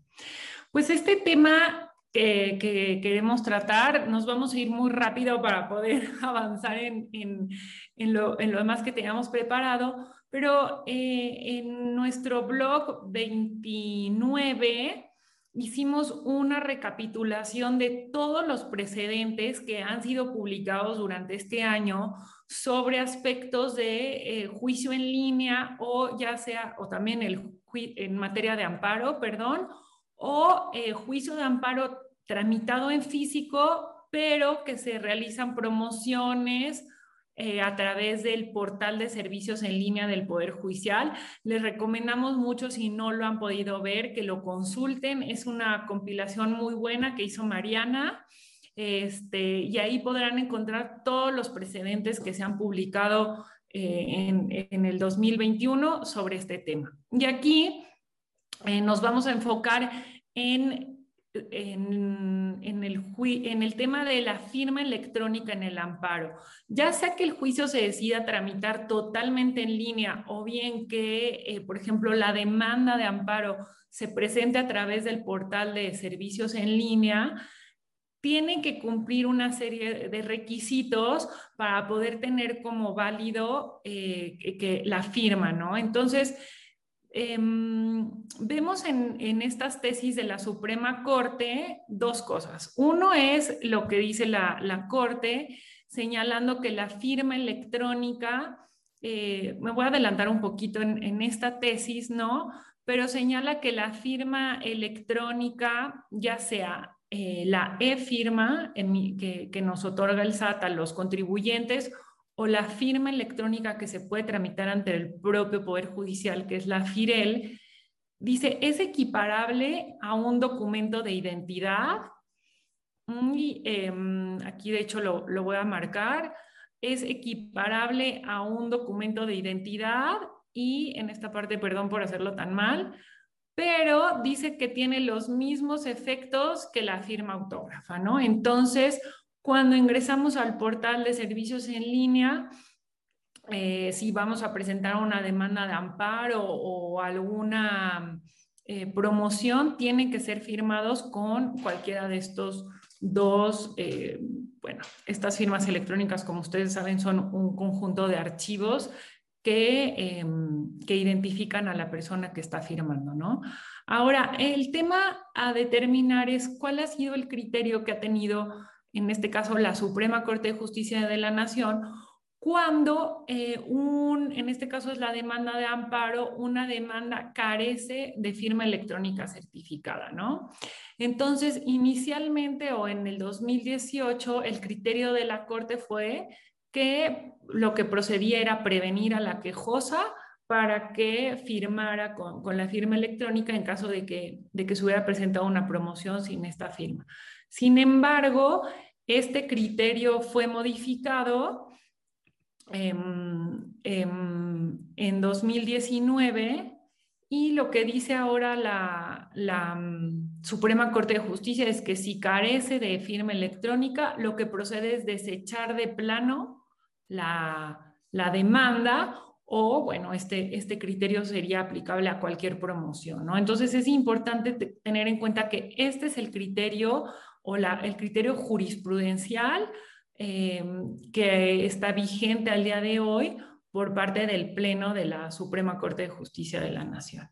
Pues este tema que, queremos tratar, nos vamos a ir muy rápido para poder avanzar en, lo, demás que teníamos preparado, pero eh, en nuestro blog 29 hicimos una recapitulación de todos los precedentes que han sido publicados durante este año sobre aspectos de eh, juicio en línea o ya sea, o también el, en materia de amparo, perdón, o eh, juicio de amparo tramitado en físico, pero que se realizan promociones eh, a través del portal de servicios en línea del Poder Judicial. Les recomendamos mucho, si no lo han podido ver, que lo consulten. Es una compilación muy buena que hizo Mariana. Este, y ahí podrán encontrar todos los precedentes que se han publicado eh, en, el 2021 sobre este tema. Y aquí eh, nos vamos a enfocar en en, el en el tema de la firma electrónica en el amparo. Ya sea que el juicio se decida tramitar totalmente en línea o bien que, eh, por ejemplo, la demanda de amparo se presente a través del portal de servicios en línea, tienen que cumplir una serie de requisitos para poder tener como válido eh, que la firma, ¿no? Entonces, Em, vemos en, estas tesis de la Suprema Corte dos cosas. Uno es lo que dice la, Corte, señalando que la firma electrónica, eh, me voy a adelantar un poquito en, esta tesis, ¿no? Pero señala que la firma electrónica, ya sea eh, la e-firma que, que nos otorga el SAT a los contribuyentes, o la firma electrónica que se puede tramitar ante el propio Poder Judicial, que es la FIREL, dice, es equiparable a un documento de identidad. Y, em, aquí de hecho lo, lo voy a marcar, es equiparable a un documento de identidad y en esta parte, perdón por hacerlo tan mal, pero dice que tiene los mismos efectos que la firma autógrafa, ¿no? Entonces, cuando ingresamos al portal de servicios en línea, eh, si vamos a presentar una demanda de amparo o alguna eh, promoción, tienen que ser firmados con cualquiera de estos dos, eh, bueno, estas firmas electrónicas, como ustedes saben, son un conjunto de archivos que, em, que identifican a la persona que está firmando, ¿no? Ahora, el tema a determinar es cuál ha sido el criterio que ha tenido en este caso la Suprema Corte de Justicia de la Nación, cuando eh, un, en este caso es la demanda de amparo, una demanda carece de firma electrónica certificada, ¿no? Entonces, inicialmente o en el 2018, el criterio de la Corte fue que lo que procedía era prevenir a la quejosa para que firmara con, con, la firma electrónica en caso de que, de que se hubiera presentado una promoción sin esta firma. Sin embargo, este criterio fue modificado en 2019 y lo que dice ahora la, mm, Suprema Corte de Justicia es que si carece de firma electrónica, lo que procede es desechar de plano la, la demanda o, bueno, este, este criterio sería aplicable a cualquier promoción, ¿no? Entonces es importante tener en cuenta que este es el criterio o el criterio jurisprudencial eh, que está vigente al día de hoy por parte del Pleno de la Suprema Corte de Justicia de la Nación.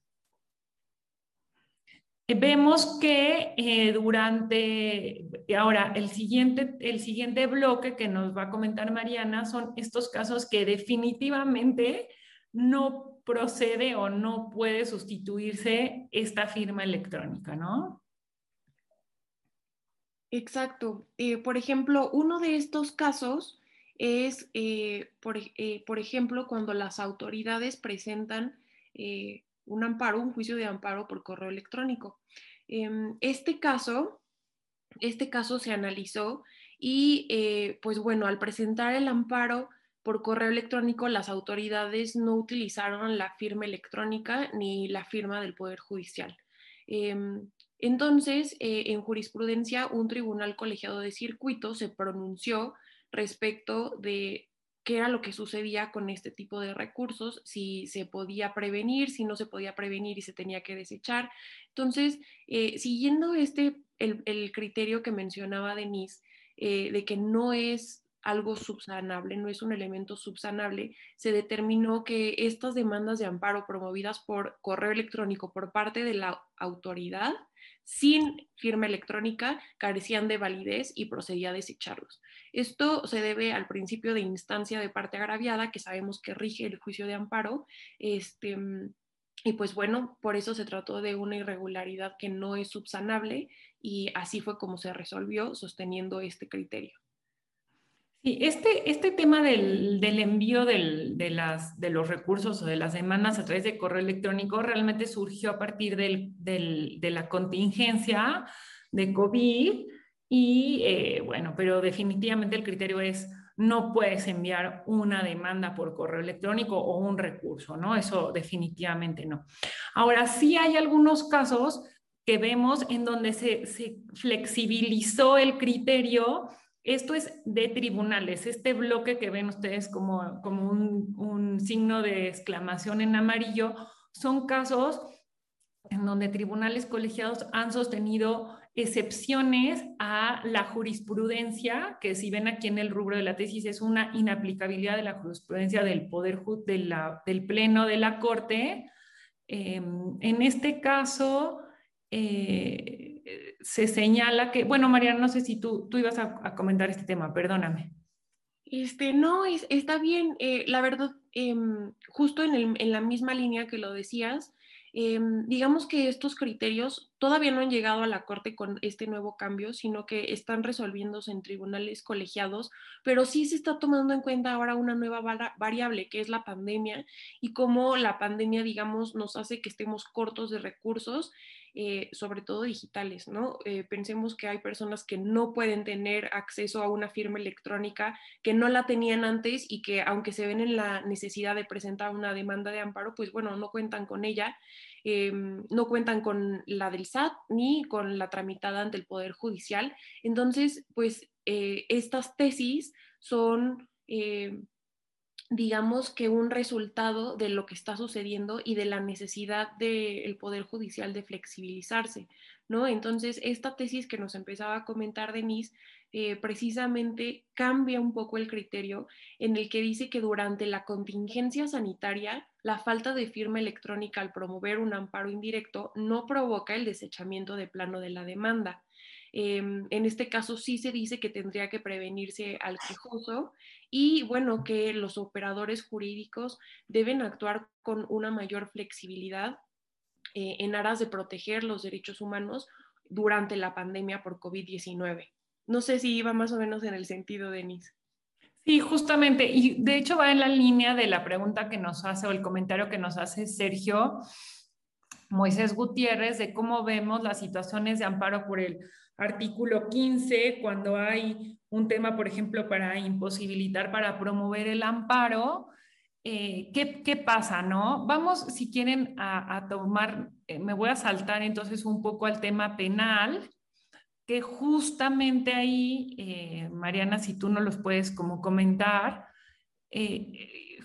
Eh, vemos que eh, durante, ahora el siguiente, el siguiente bloque que nos va a comentar Mariana son estos casos que definitivamente no procede o no puede sustituirse esta firma electrónica, ¿no? Exacto. Eh, por ejemplo, uno de estos casos es, eh, eh, por, ejemplo, cuando las autoridades presentan un amparo, un juicio de amparo por correo electrónico. Em, este caso, este caso se analizó y, pues bueno, al presentar el amparo por correo electrónico, las autoridades no utilizaron la firma electrónica ni la firma del Poder Judicial. Entonces, eh, en jurisprudencia, un tribunal colegiado de circuito se pronunció respecto de qué era lo que sucedía con este tipo de recursos, si se podía prevenir, si no se podía prevenir y se tenía que desechar. Entonces, eh, siguiendo este, el, criterio que mencionaba Denise, eh, de que no es algo subsanable, no es un elemento subsanable, se determinó que estas demandas de amparo promovidas por correo electrónico por parte de la autoridad sin firma electrónica carecían de validez y procedía a desecharlos. Esto se debe al principio de instancia de parte agraviada, que sabemos que rige el juicio de amparo. Este, y pues bueno, por eso se trató de una irregularidad que no es subsanable y así fue como se resolvió sosteniendo este criterio. Sí, este, este tema del, envío de, las, de los recursos o de las demandas a través de correo electrónico realmente surgió a partir de la contingencia de COVID y eh, bueno, pero definitivamente el criterio es no puedes enviar una demanda por correo electrónico o un recurso, ¿no? Eso definitivamente no. Ahora, sí hay algunos casos que vemos en donde se, se flexibilizó el criterio esto es de tribunales. Este bloque que ven ustedes como, como un, signo de exclamación en amarillo son casos en donde tribunales colegiados han sostenido excepciones a la jurisprudencia, que si ven aquí en el rubro de la tesis es una inaplicabilidad de la jurisprudencia del Poder del Pleno de la Corte. Em, en este caso, eh, se señala que, bueno, Mariana, no sé si tú, tú ibas a, comentar este tema, perdóname. Este, no, está bien. Eh, la verdad, em, justo en, la misma línea que lo decías, em, digamos que estos criterios todavía no han llegado a la Corte con este nuevo cambio, sino que están resolviéndose en tribunales colegiados, pero sí se está tomando en cuenta ahora una nueva variable, que es la pandemia, y cómo la pandemia, digamos, nos hace que estemos cortos de recursos eh, sobre todo digitales, ¿no? Eh, pensemos que hay personas que no pueden tener acceso a una firma electrónica, que no la tenían antes y que aunque se ven en la necesidad de presentar una demanda de amparo, pues bueno, no cuentan con ella. Em, no cuentan con la del SAT ni con la tramitada ante el Poder Judicial. Entonces, pues eh, estas tesis son digamos que un resultado de lo que está sucediendo y de la necesidad del Poder Judicial de flexibilizarse, ¿no? Entonces, esta tesis que nos empezaba a comentar Denise, eh, precisamente cambia un poco el criterio en el que dice que durante la contingencia sanitaria, la falta de firma electrónica al promover un amparo indirecto no provoca el desechamiento de plano de la demanda. Em, en este caso sí se dice que tendría que prevenirse al quejoso y bueno, que los operadores jurídicos deben actuar con una mayor flexibilidad eh, en aras de proteger los derechos humanos durante la pandemia por COVID-19. No sé si iba más o menos en el sentido, Denise. Sí, justamente, y de hecho va en la línea de la pregunta que nos hace o el comentario que nos hace Sergio Moisés Gutiérrez de cómo vemos las situaciones de amparo por el artículo 15, cuando hay un tema, por ejemplo, para imposibilitar, para promover el amparo, eh, ¿qué, pasa, no? Vamos, si quieren, a, tomar, eh, me voy a saltar entonces un poco al tema penal, justamente ahí, eh, Mariana, si tú no los puedes como comentar,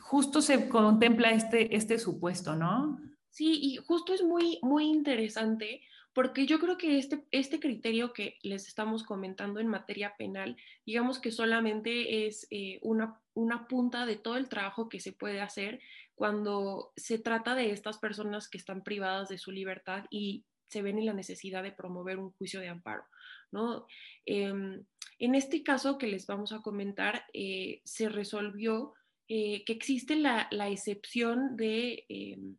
justo se contempla este, este supuesto, ¿no? Sí, y justo es muy, muy interesante porque yo creo que este, este criterio que les estamos comentando en materia penal, digamos que solamente es eh, una, una punta de todo el trabajo que se puede hacer cuando se trata de estas personas que están privadas de su libertad y se ven en la necesidad de promover un juicio de amparo. Em, en este caso que les vamos a comentar, eh, se resolvió eh, que existe la, excepción de em,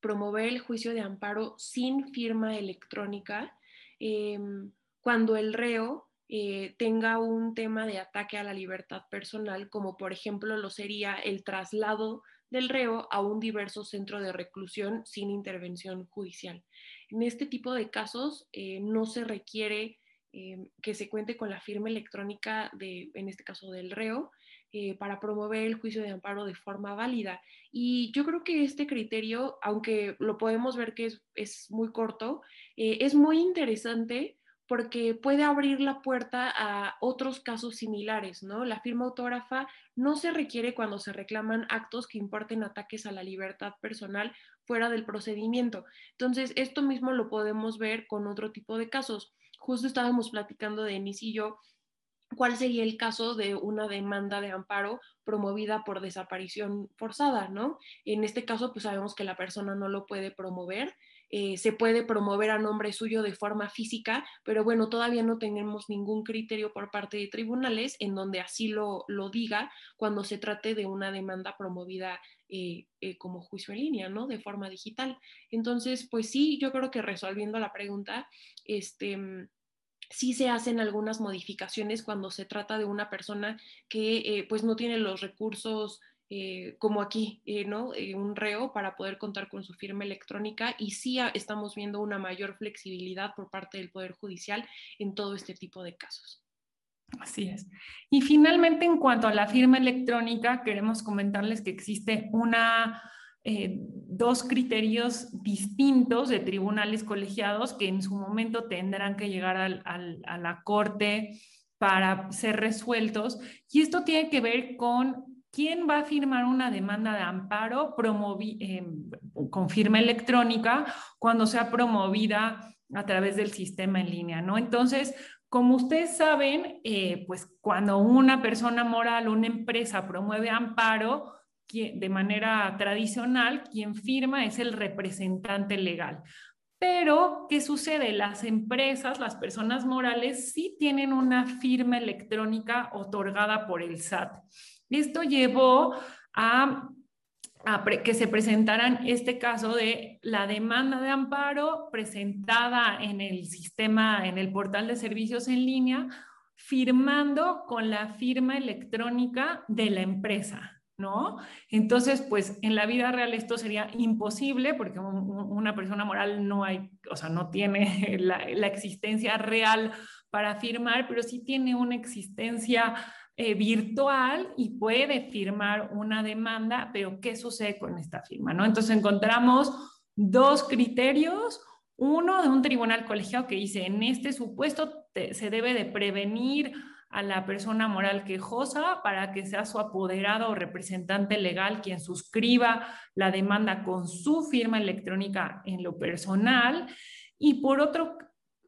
promover el juicio de amparo sin firma electrónica em, cuando el reo eh, tenga un tema de ataque a la libertad personal, como por ejemplo lo sería el traslado del reo a un diverso centro de reclusión sin intervención judicial. En este tipo de casos no se requiere em, que se cuente con la firma electrónica de, en este caso del reo, eh, para promover el juicio de amparo de forma válida. Y yo creo que este criterio, aunque lo podemos ver que es, muy corto, eh, es muy interesante porque puede abrir la puerta a otros casos similares, ¿no? La firma autógrafa no se requiere cuando se reclaman actos que importen ataques a la libertad personal fuera del procedimiento. Entonces, esto mismo lo podemos ver con otro tipo de casos. Justo estábamos platicando de Denis y yo cuál sería el caso de una demanda de amparo promovida por desaparición forzada, ¿no? En este caso, pues sabemos que la persona no lo puede promover, eh, se puede promover a nombre suyo de forma física, pero bueno, todavía no tenemos ningún criterio por parte de tribunales en donde así lo, lo diga cuando se trate de una demanda promovida eh, eh, como juicio en línea, ¿no? De forma digital. Entonces, pues sí, yo creo que resolviendo la pregunta, este sí se hacen algunas modificaciones cuando se trata de una persona que pues no tiene los recursos eh, como aquí, eh, ¿no? un reo para poder contar con su firma electrónica y sí estamos viendo una mayor flexibilidad por parte del Poder Judicial en todo este tipo de casos. Así es. Y finalmente, en cuanto a la firma electrónica, queremos comentarles que existe una eh, dos criterios distintos de tribunales colegiados que en su momento tendrán que llegar a la corte para ser resueltos. Y esto tiene que ver con quién va a firmar una demanda de amparo eh, con firma electrónica cuando sea promovida a través del sistema en línea, ¿no? Entonces, como ustedes saben, eh, pues cuando una persona moral, una empresa promueve amparo, de manera tradicional, quien firma es el representante legal. Pero, ¿qué sucede? Las empresas, las personas morales, sí tienen una firma electrónica otorgada por el SAT. Esto llevó a, que se presentaran este caso de la demanda de amparo presentada en el sistema, en el portal de servicios en línea, firmando con la firma electrónica de la empresa. ¿no? Entonces, pues en la vida real esto sería imposible porque una persona moral no hay, o sea, no tiene la, existencia real para firmar, pero sí tiene una existencia eh, virtual y puede firmar una demanda, pero ¿qué sucede con esta firma, no? Entonces encontramos dos criterios. Uno de un tribunal colegiado que dice, en este supuesto se debe de prevenir a la persona moral quejosa para que sea su apoderado o representante legal quien suscriba la demanda con su firma electrónica en lo personal. Y por, otro,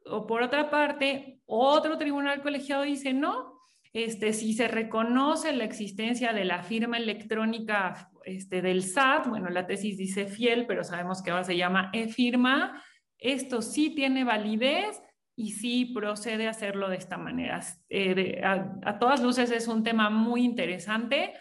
o por otra parte, otro tribunal colegiado dice, no, este, si se reconoce la existencia de la firma electrónica este, del SAT, bueno, la tesis dice fiel, pero sabemos que ahora se llama e-firma, esto sí tiene validez y sí procede a hacerlo de esta manera. Eh, a, todas luces es un tema muy interesante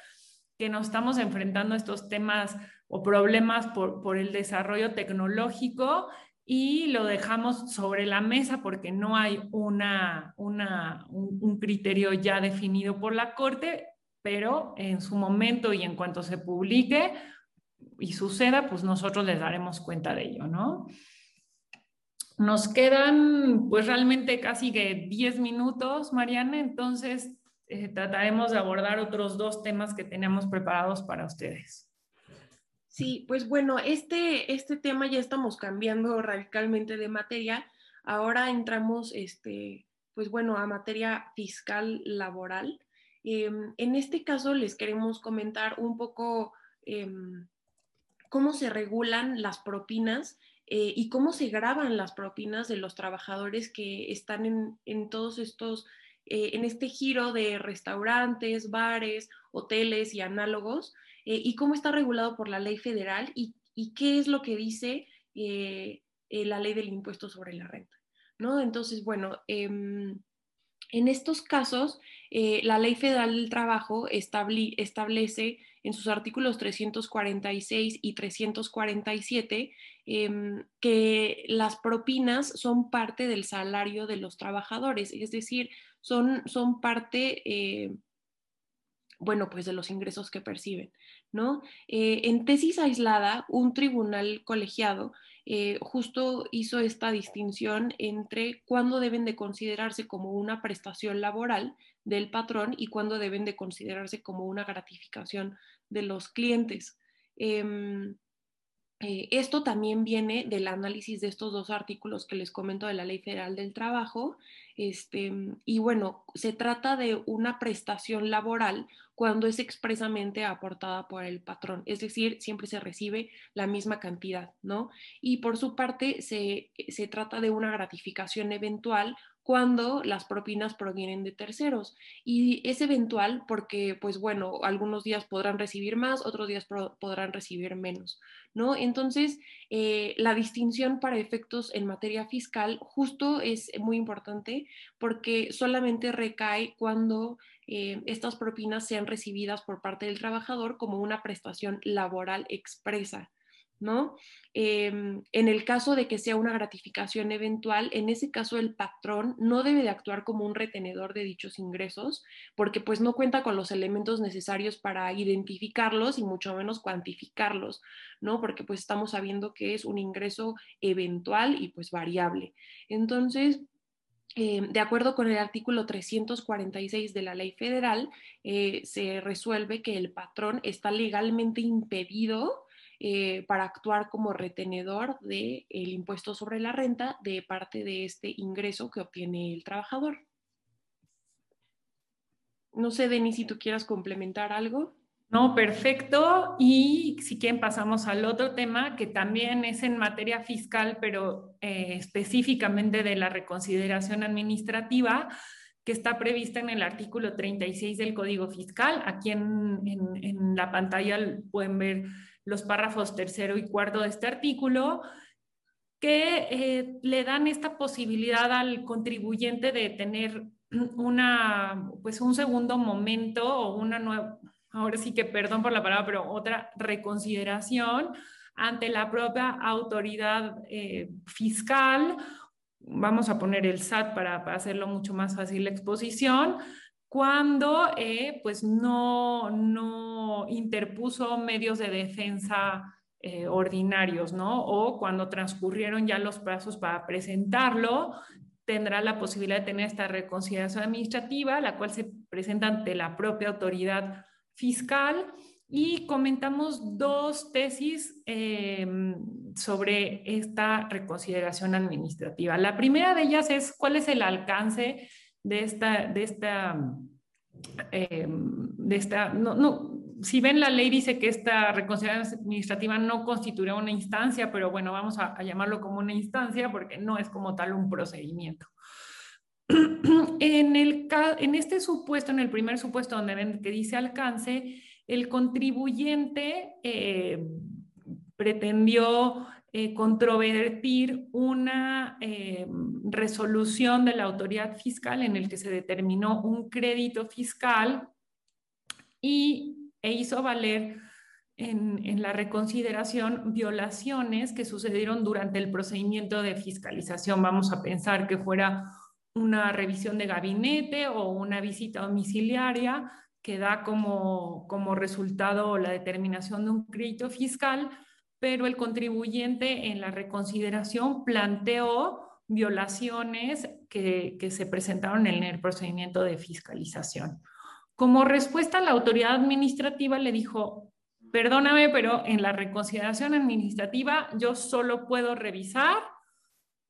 que nos estamos enfrentando a estos temas o problemas por, por el desarrollo tecnológico y lo dejamos sobre la mesa porque no hay una, una, un, criterio ya definido por la Corte, pero en su momento y en cuanto se publique y suceda, pues nosotros les daremos cuenta de ello, ¿no? Nos quedan pues realmente casi que 10 minutos, Mariana, entonces eh, trataremos de abordar otros dos temas que tenemos preparados para ustedes. Sí, pues bueno, este, este tema ya estamos cambiando radicalmente de materia. Ahora entramos, este, pues bueno, a materia fiscal laboral. Em, en este caso les queremos comentar un poco em, cómo se regulan las propinas eh, y cómo se graban las propinas de los trabajadores que están en, todos estos, eh, en este giro de restaurantes, bares, hoteles y análogos, eh, y cómo está regulado por la ley federal y, qué es lo que dice la ley del impuesto sobre la renta. ¿no? Entonces, bueno, em, en estos casos, la ley federal del trabajo establece en sus artículos 346 y 347 em, que las propinas son parte del salario de los trabajadores, es decir, son, parte... Eh, bueno, pues de los ingresos que perciben, ¿no? Eh, en tesis aislada, un tribunal colegiado eh, justo hizo esta distinción entre cuándo deben de considerarse como una prestación laboral del patrón y cuándo deben de considerarse como una gratificación de los clientes. Em, eh, esto también viene del análisis de estos dos artículos que les comento de la Ley Federal del Trabajo. Este, y bueno, se trata de una prestación laboral cuando es expresamente aportada por el patrón, es decir, siempre se recibe la misma cantidad, ¿no? Y por su parte, se, se trata de una gratificación eventual cuando las propinas provienen de terceros. Y es eventual porque, pues bueno, algunos días podrán recibir más, otros días podrán recibir menos, ¿no? Entonces, eh, la distinción para efectos en materia fiscal justo es muy importante porque solamente recae cuando eh, estas propinas sean recibidas por parte del trabajador como una prestación laboral expresa. ¿No? Em, en el caso de que sea una gratificación eventual, en ese caso el patrón no debe de actuar como un retenedor de dichos ingresos, porque pues no cuenta con los elementos necesarios para identificarlos y mucho menos cuantificarlos, ¿no? Porque pues estamos sabiendo que es un ingreso eventual y pues variable. Entonces, em, de acuerdo con el artículo 346 de la ley federal, eh, se resuelve que el patrón está legalmente impedido eh, para actuar como retenedor del el impuesto sobre la renta de parte de este ingreso que obtiene el trabajador. No sé, Denis, si tú quieras complementar algo. No, perfecto. Y si quieren pasamos al otro tema que también es en materia fiscal, pero eh, específicamente de la reconsideración administrativa que está prevista en el artículo 36 del Código Fiscal. Aquí en, en la pantalla pueden ver los párrafos tercero y cuarto de este artículo, que eh, le dan esta posibilidad al contribuyente de tener una, pues un segundo momento o una nueva, ahora sí que perdón por la palabra, pero otra reconsideración ante la propia autoridad eh, fiscal. Vamos a poner el SAT para, para hacerlo mucho más fácil la exposición, cuando eh, pues no, no interpuso medios de defensa eh, ordinarios, ¿no? O cuando transcurrieron ya los plazos para presentarlo, tendrá la posibilidad de tener esta reconsideración administrativa, la cual se presenta ante la propia autoridad fiscal. Y comentamos dos tesis eh, sobre esta reconsideración administrativa. La primera de ellas es cuál es el alcance de esta, de esta, eh, de esta no, no, si ven la ley dice que esta reconciliación administrativa no constituirá una instancia, pero bueno, vamos a, llamarlo como una instancia porque no es como tal un procedimiento. En, el, en este supuesto, en el primer supuesto donde ven que dice alcance, el contribuyente eh, pretendió eh, controvertir una eh, resolución de la autoridad fiscal en el que se determinó un crédito fiscal y, e hizo valer en, en, la reconsideración violaciones que sucedieron durante el procedimiento de fiscalización. Vamos a pensar que fuera una revisión de gabinete o una visita domiciliaria que da como, como resultado la determinación de un crédito fiscal pero el contribuyente en la reconsideración planteó violaciones que, se presentaron en el procedimiento de fiscalización. Como respuesta, la autoridad administrativa le dijo, perdóname, pero en la reconsideración administrativa yo solo puedo revisar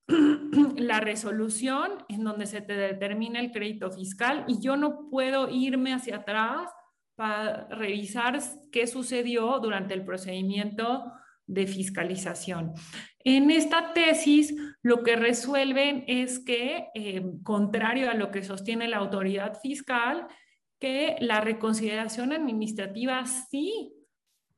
la resolución en donde se te determina el crédito fiscal y yo no puedo irme hacia atrás para revisar qué sucedió durante el procedimiento de fiscalización. En esta tesis, lo que resuelven es que, eh, contrario a lo que sostiene la autoridad fiscal, que la reconsideración administrativa sí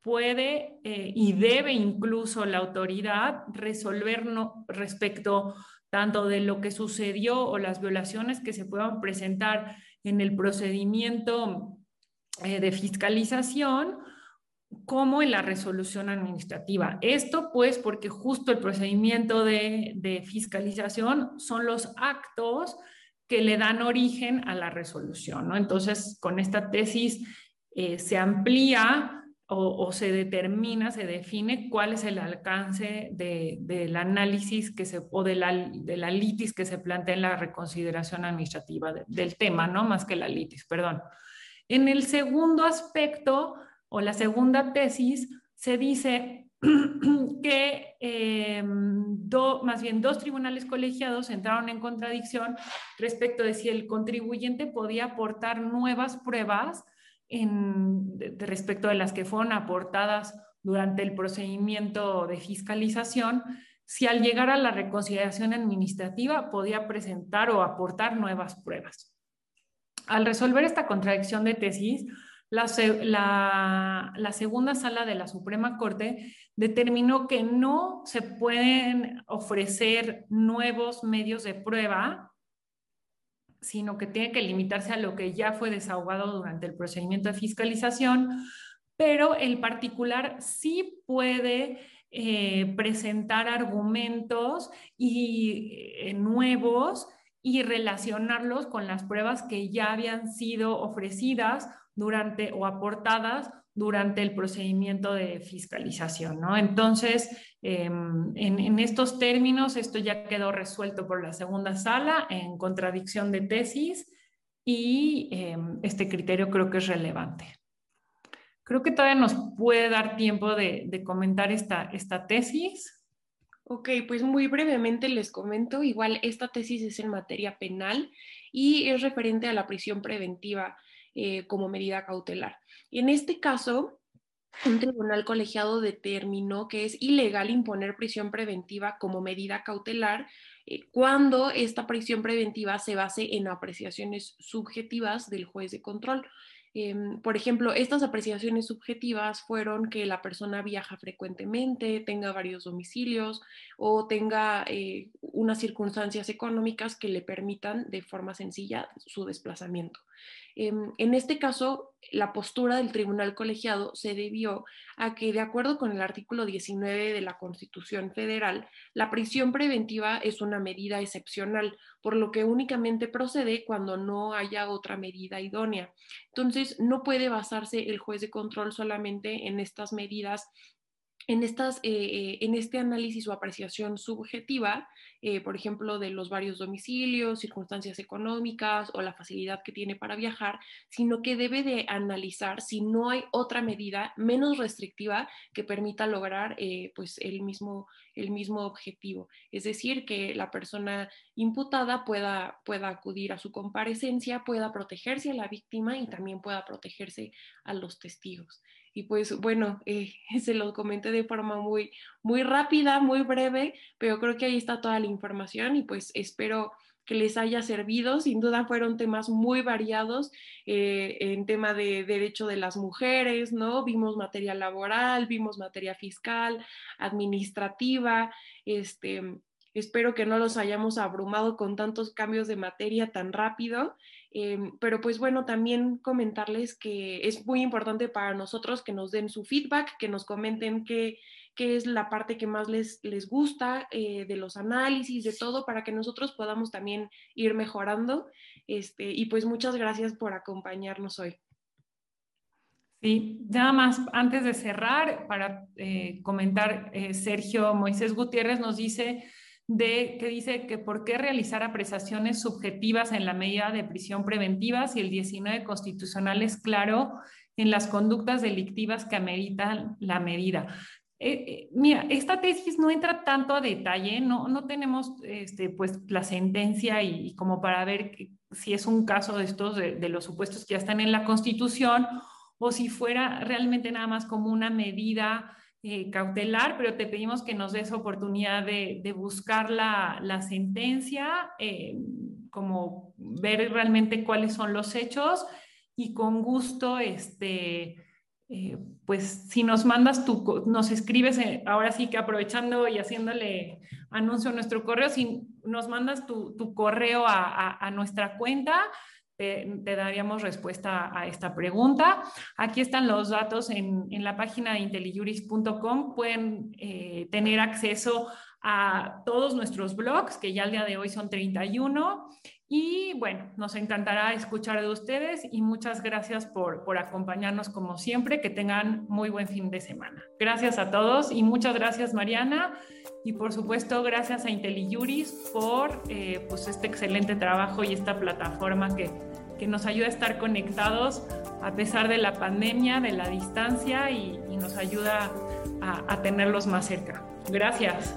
puede eh, y debe incluso la autoridad resolver respecto tanto de lo que sucedió o las violaciones que se puedan presentar en el procedimiento eh, de fiscalización como en la resolución administrativa. Esto pues porque justo el procedimiento de, fiscalización son los actos que le dan origen a la resolución. ¿no? Entonces, con esta tesis eh, se amplía o, se determina, se define cuál es el alcance del análisis que se, o de la, de la, litis que se plantea en la reconsideración administrativa del tema, ¿no? Más que la litis, perdón. En el segundo aspecto o la segunda tesis se dice que em, más bien dos tribunales colegiados entraron en contradicción respecto de si el contribuyente podía aportar nuevas pruebas en, respecto de las que fueron aportadas durante el procedimiento de fiscalización, si al llegar a la reconsideración administrativa podía presentar o aportar nuevas pruebas. Al resolver esta contradicción de tesis, la, la, segunda sala de la Suprema Corte determinó que no se pueden ofrecer nuevos medios de prueba, sino que tiene que limitarse a lo que ya fue desahogado durante el procedimiento de fiscalización, pero el particular sí puede eh, presentar argumentos y, eh, nuevos y relacionarlos con las pruebas que ya habían sido ofrecidas durante o aportadas durante el procedimiento de fiscalización. ¿no? Entonces, em, en, estos términos, esto ya quedó resuelto por la segunda sala en contradicción de tesis y em, este criterio creo que es relevante. Creo que todavía nos puede dar tiempo de, de comentar esta, esta tesis. Ok, pues muy brevemente les comento, igual esta tesis es en materia penal y es referente a la prisión preventiva. Eh, como medida cautelar. En este caso, un tribunal colegiado determinó que es ilegal imponer prisión preventiva como medida cautelar eh, cuando esta prisión preventiva se base en apreciaciones subjetivas del juez de control. Em, por ejemplo, estas apreciaciones subjetivas fueron que la persona viaja frecuentemente, tenga varios domicilios o tenga eh, unas circunstancias económicas que le permitan de forma sencilla su desplazamiento. Em, en este caso, la postura del tribunal colegiado se debió a que, de acuerdo con el artículo 19 de la Constitución Federal, la prisión preventiva es una medida excepcional, por lo que únicamente procede cuando no haya otra medida idónea. Entonces, no puede basarse el juez de control solamente en estas medidas en, estas, eh, eh, en este análisis o apreciación subjetiva, eh, por ejemplo, de los varios domicilios, circunstancias económicas o la facilidad que tiene para viajar, sino que debe de analizar si no hay otra medida menos restrictiva que permita lograr pues el mismo, el mismo objetivo. Es decir, que la persona imputada pueda, pueda acudir a su comparecencia, pueda protegerse a la víctima y también pueda protegerse a los testigos. Y pues bueno, eh, se lo comenté de forma muy, muy rápida, muy breve, pero creo que ahí está toda la información y pues espero que les haya servido. Sin duda fueron temas muy variados eh, en tema de derecho de las mujeres, ¿no? Vimos materia laboral, vimos materia fiscal, administrativa, este, espero que no los hayamos abrumado con tantos cambios de materia tan rápido Em, pero pues bueno, también comentarles que es muy importante para nosotros que nos den su feedback, que nos comenten qué, qué es la parte que más les, les gusta eh, de los análisis, de todo, para que nosotros podamos también ir mejorando. Este, y pues muchas gracias por acompañarnos hoy. Sí, nada más antes de cerrar, para eh, comentar, eh, Sergio Moisés Gutiérrez nos dice de que dice que por qué realizar apreciaciones subjetivas en la medida de prisión preventiva si el 19 constitucional es claro en las conductas delictivas que ameritan la medida. Eh, eh, mira, esta tesis no entra tanto a detalle, no, no tenemos este, pues, la sentencia y, como para ver si es un caso de estos, de, de los supuestos que ya están en la Constitución, o si fuera realmente nada más como una medida eh, cautelar, pero te pedimos que nos des oportunidad de, buscar la, sentencia, eh, como ver realmente cuáles son los hechos y con gusto, este, eh, pues si nos mandas tu, nos escribes, ahora sí que aprovechando y haciéndole anuncio a nuestro correo, si nos mandas tu, correo a nuestra cuenta, te, daríamos respuesta a esta pregunta. Aquí están los datos en, la página de intelijuris.com. Pueden eh, tener acceso a todos nuestros blogs, que ya al día de hoy son 31. Y bueno, nos encantará escuchar de ustedes y muchas gracias por, por acompañarnos como siempre. Que tengan muy buen fin de semana. Gracias a todos y muchas gracias Mariana. Y por supuesto, gracias a IntelliJuris por eh, pues este excelente trabajo y esta plataforma que, que nos ayuda a estar conectados a pesar de la pandemia, de la distancia y, nos ayuda a, a tenerlos más cerca. Gracias.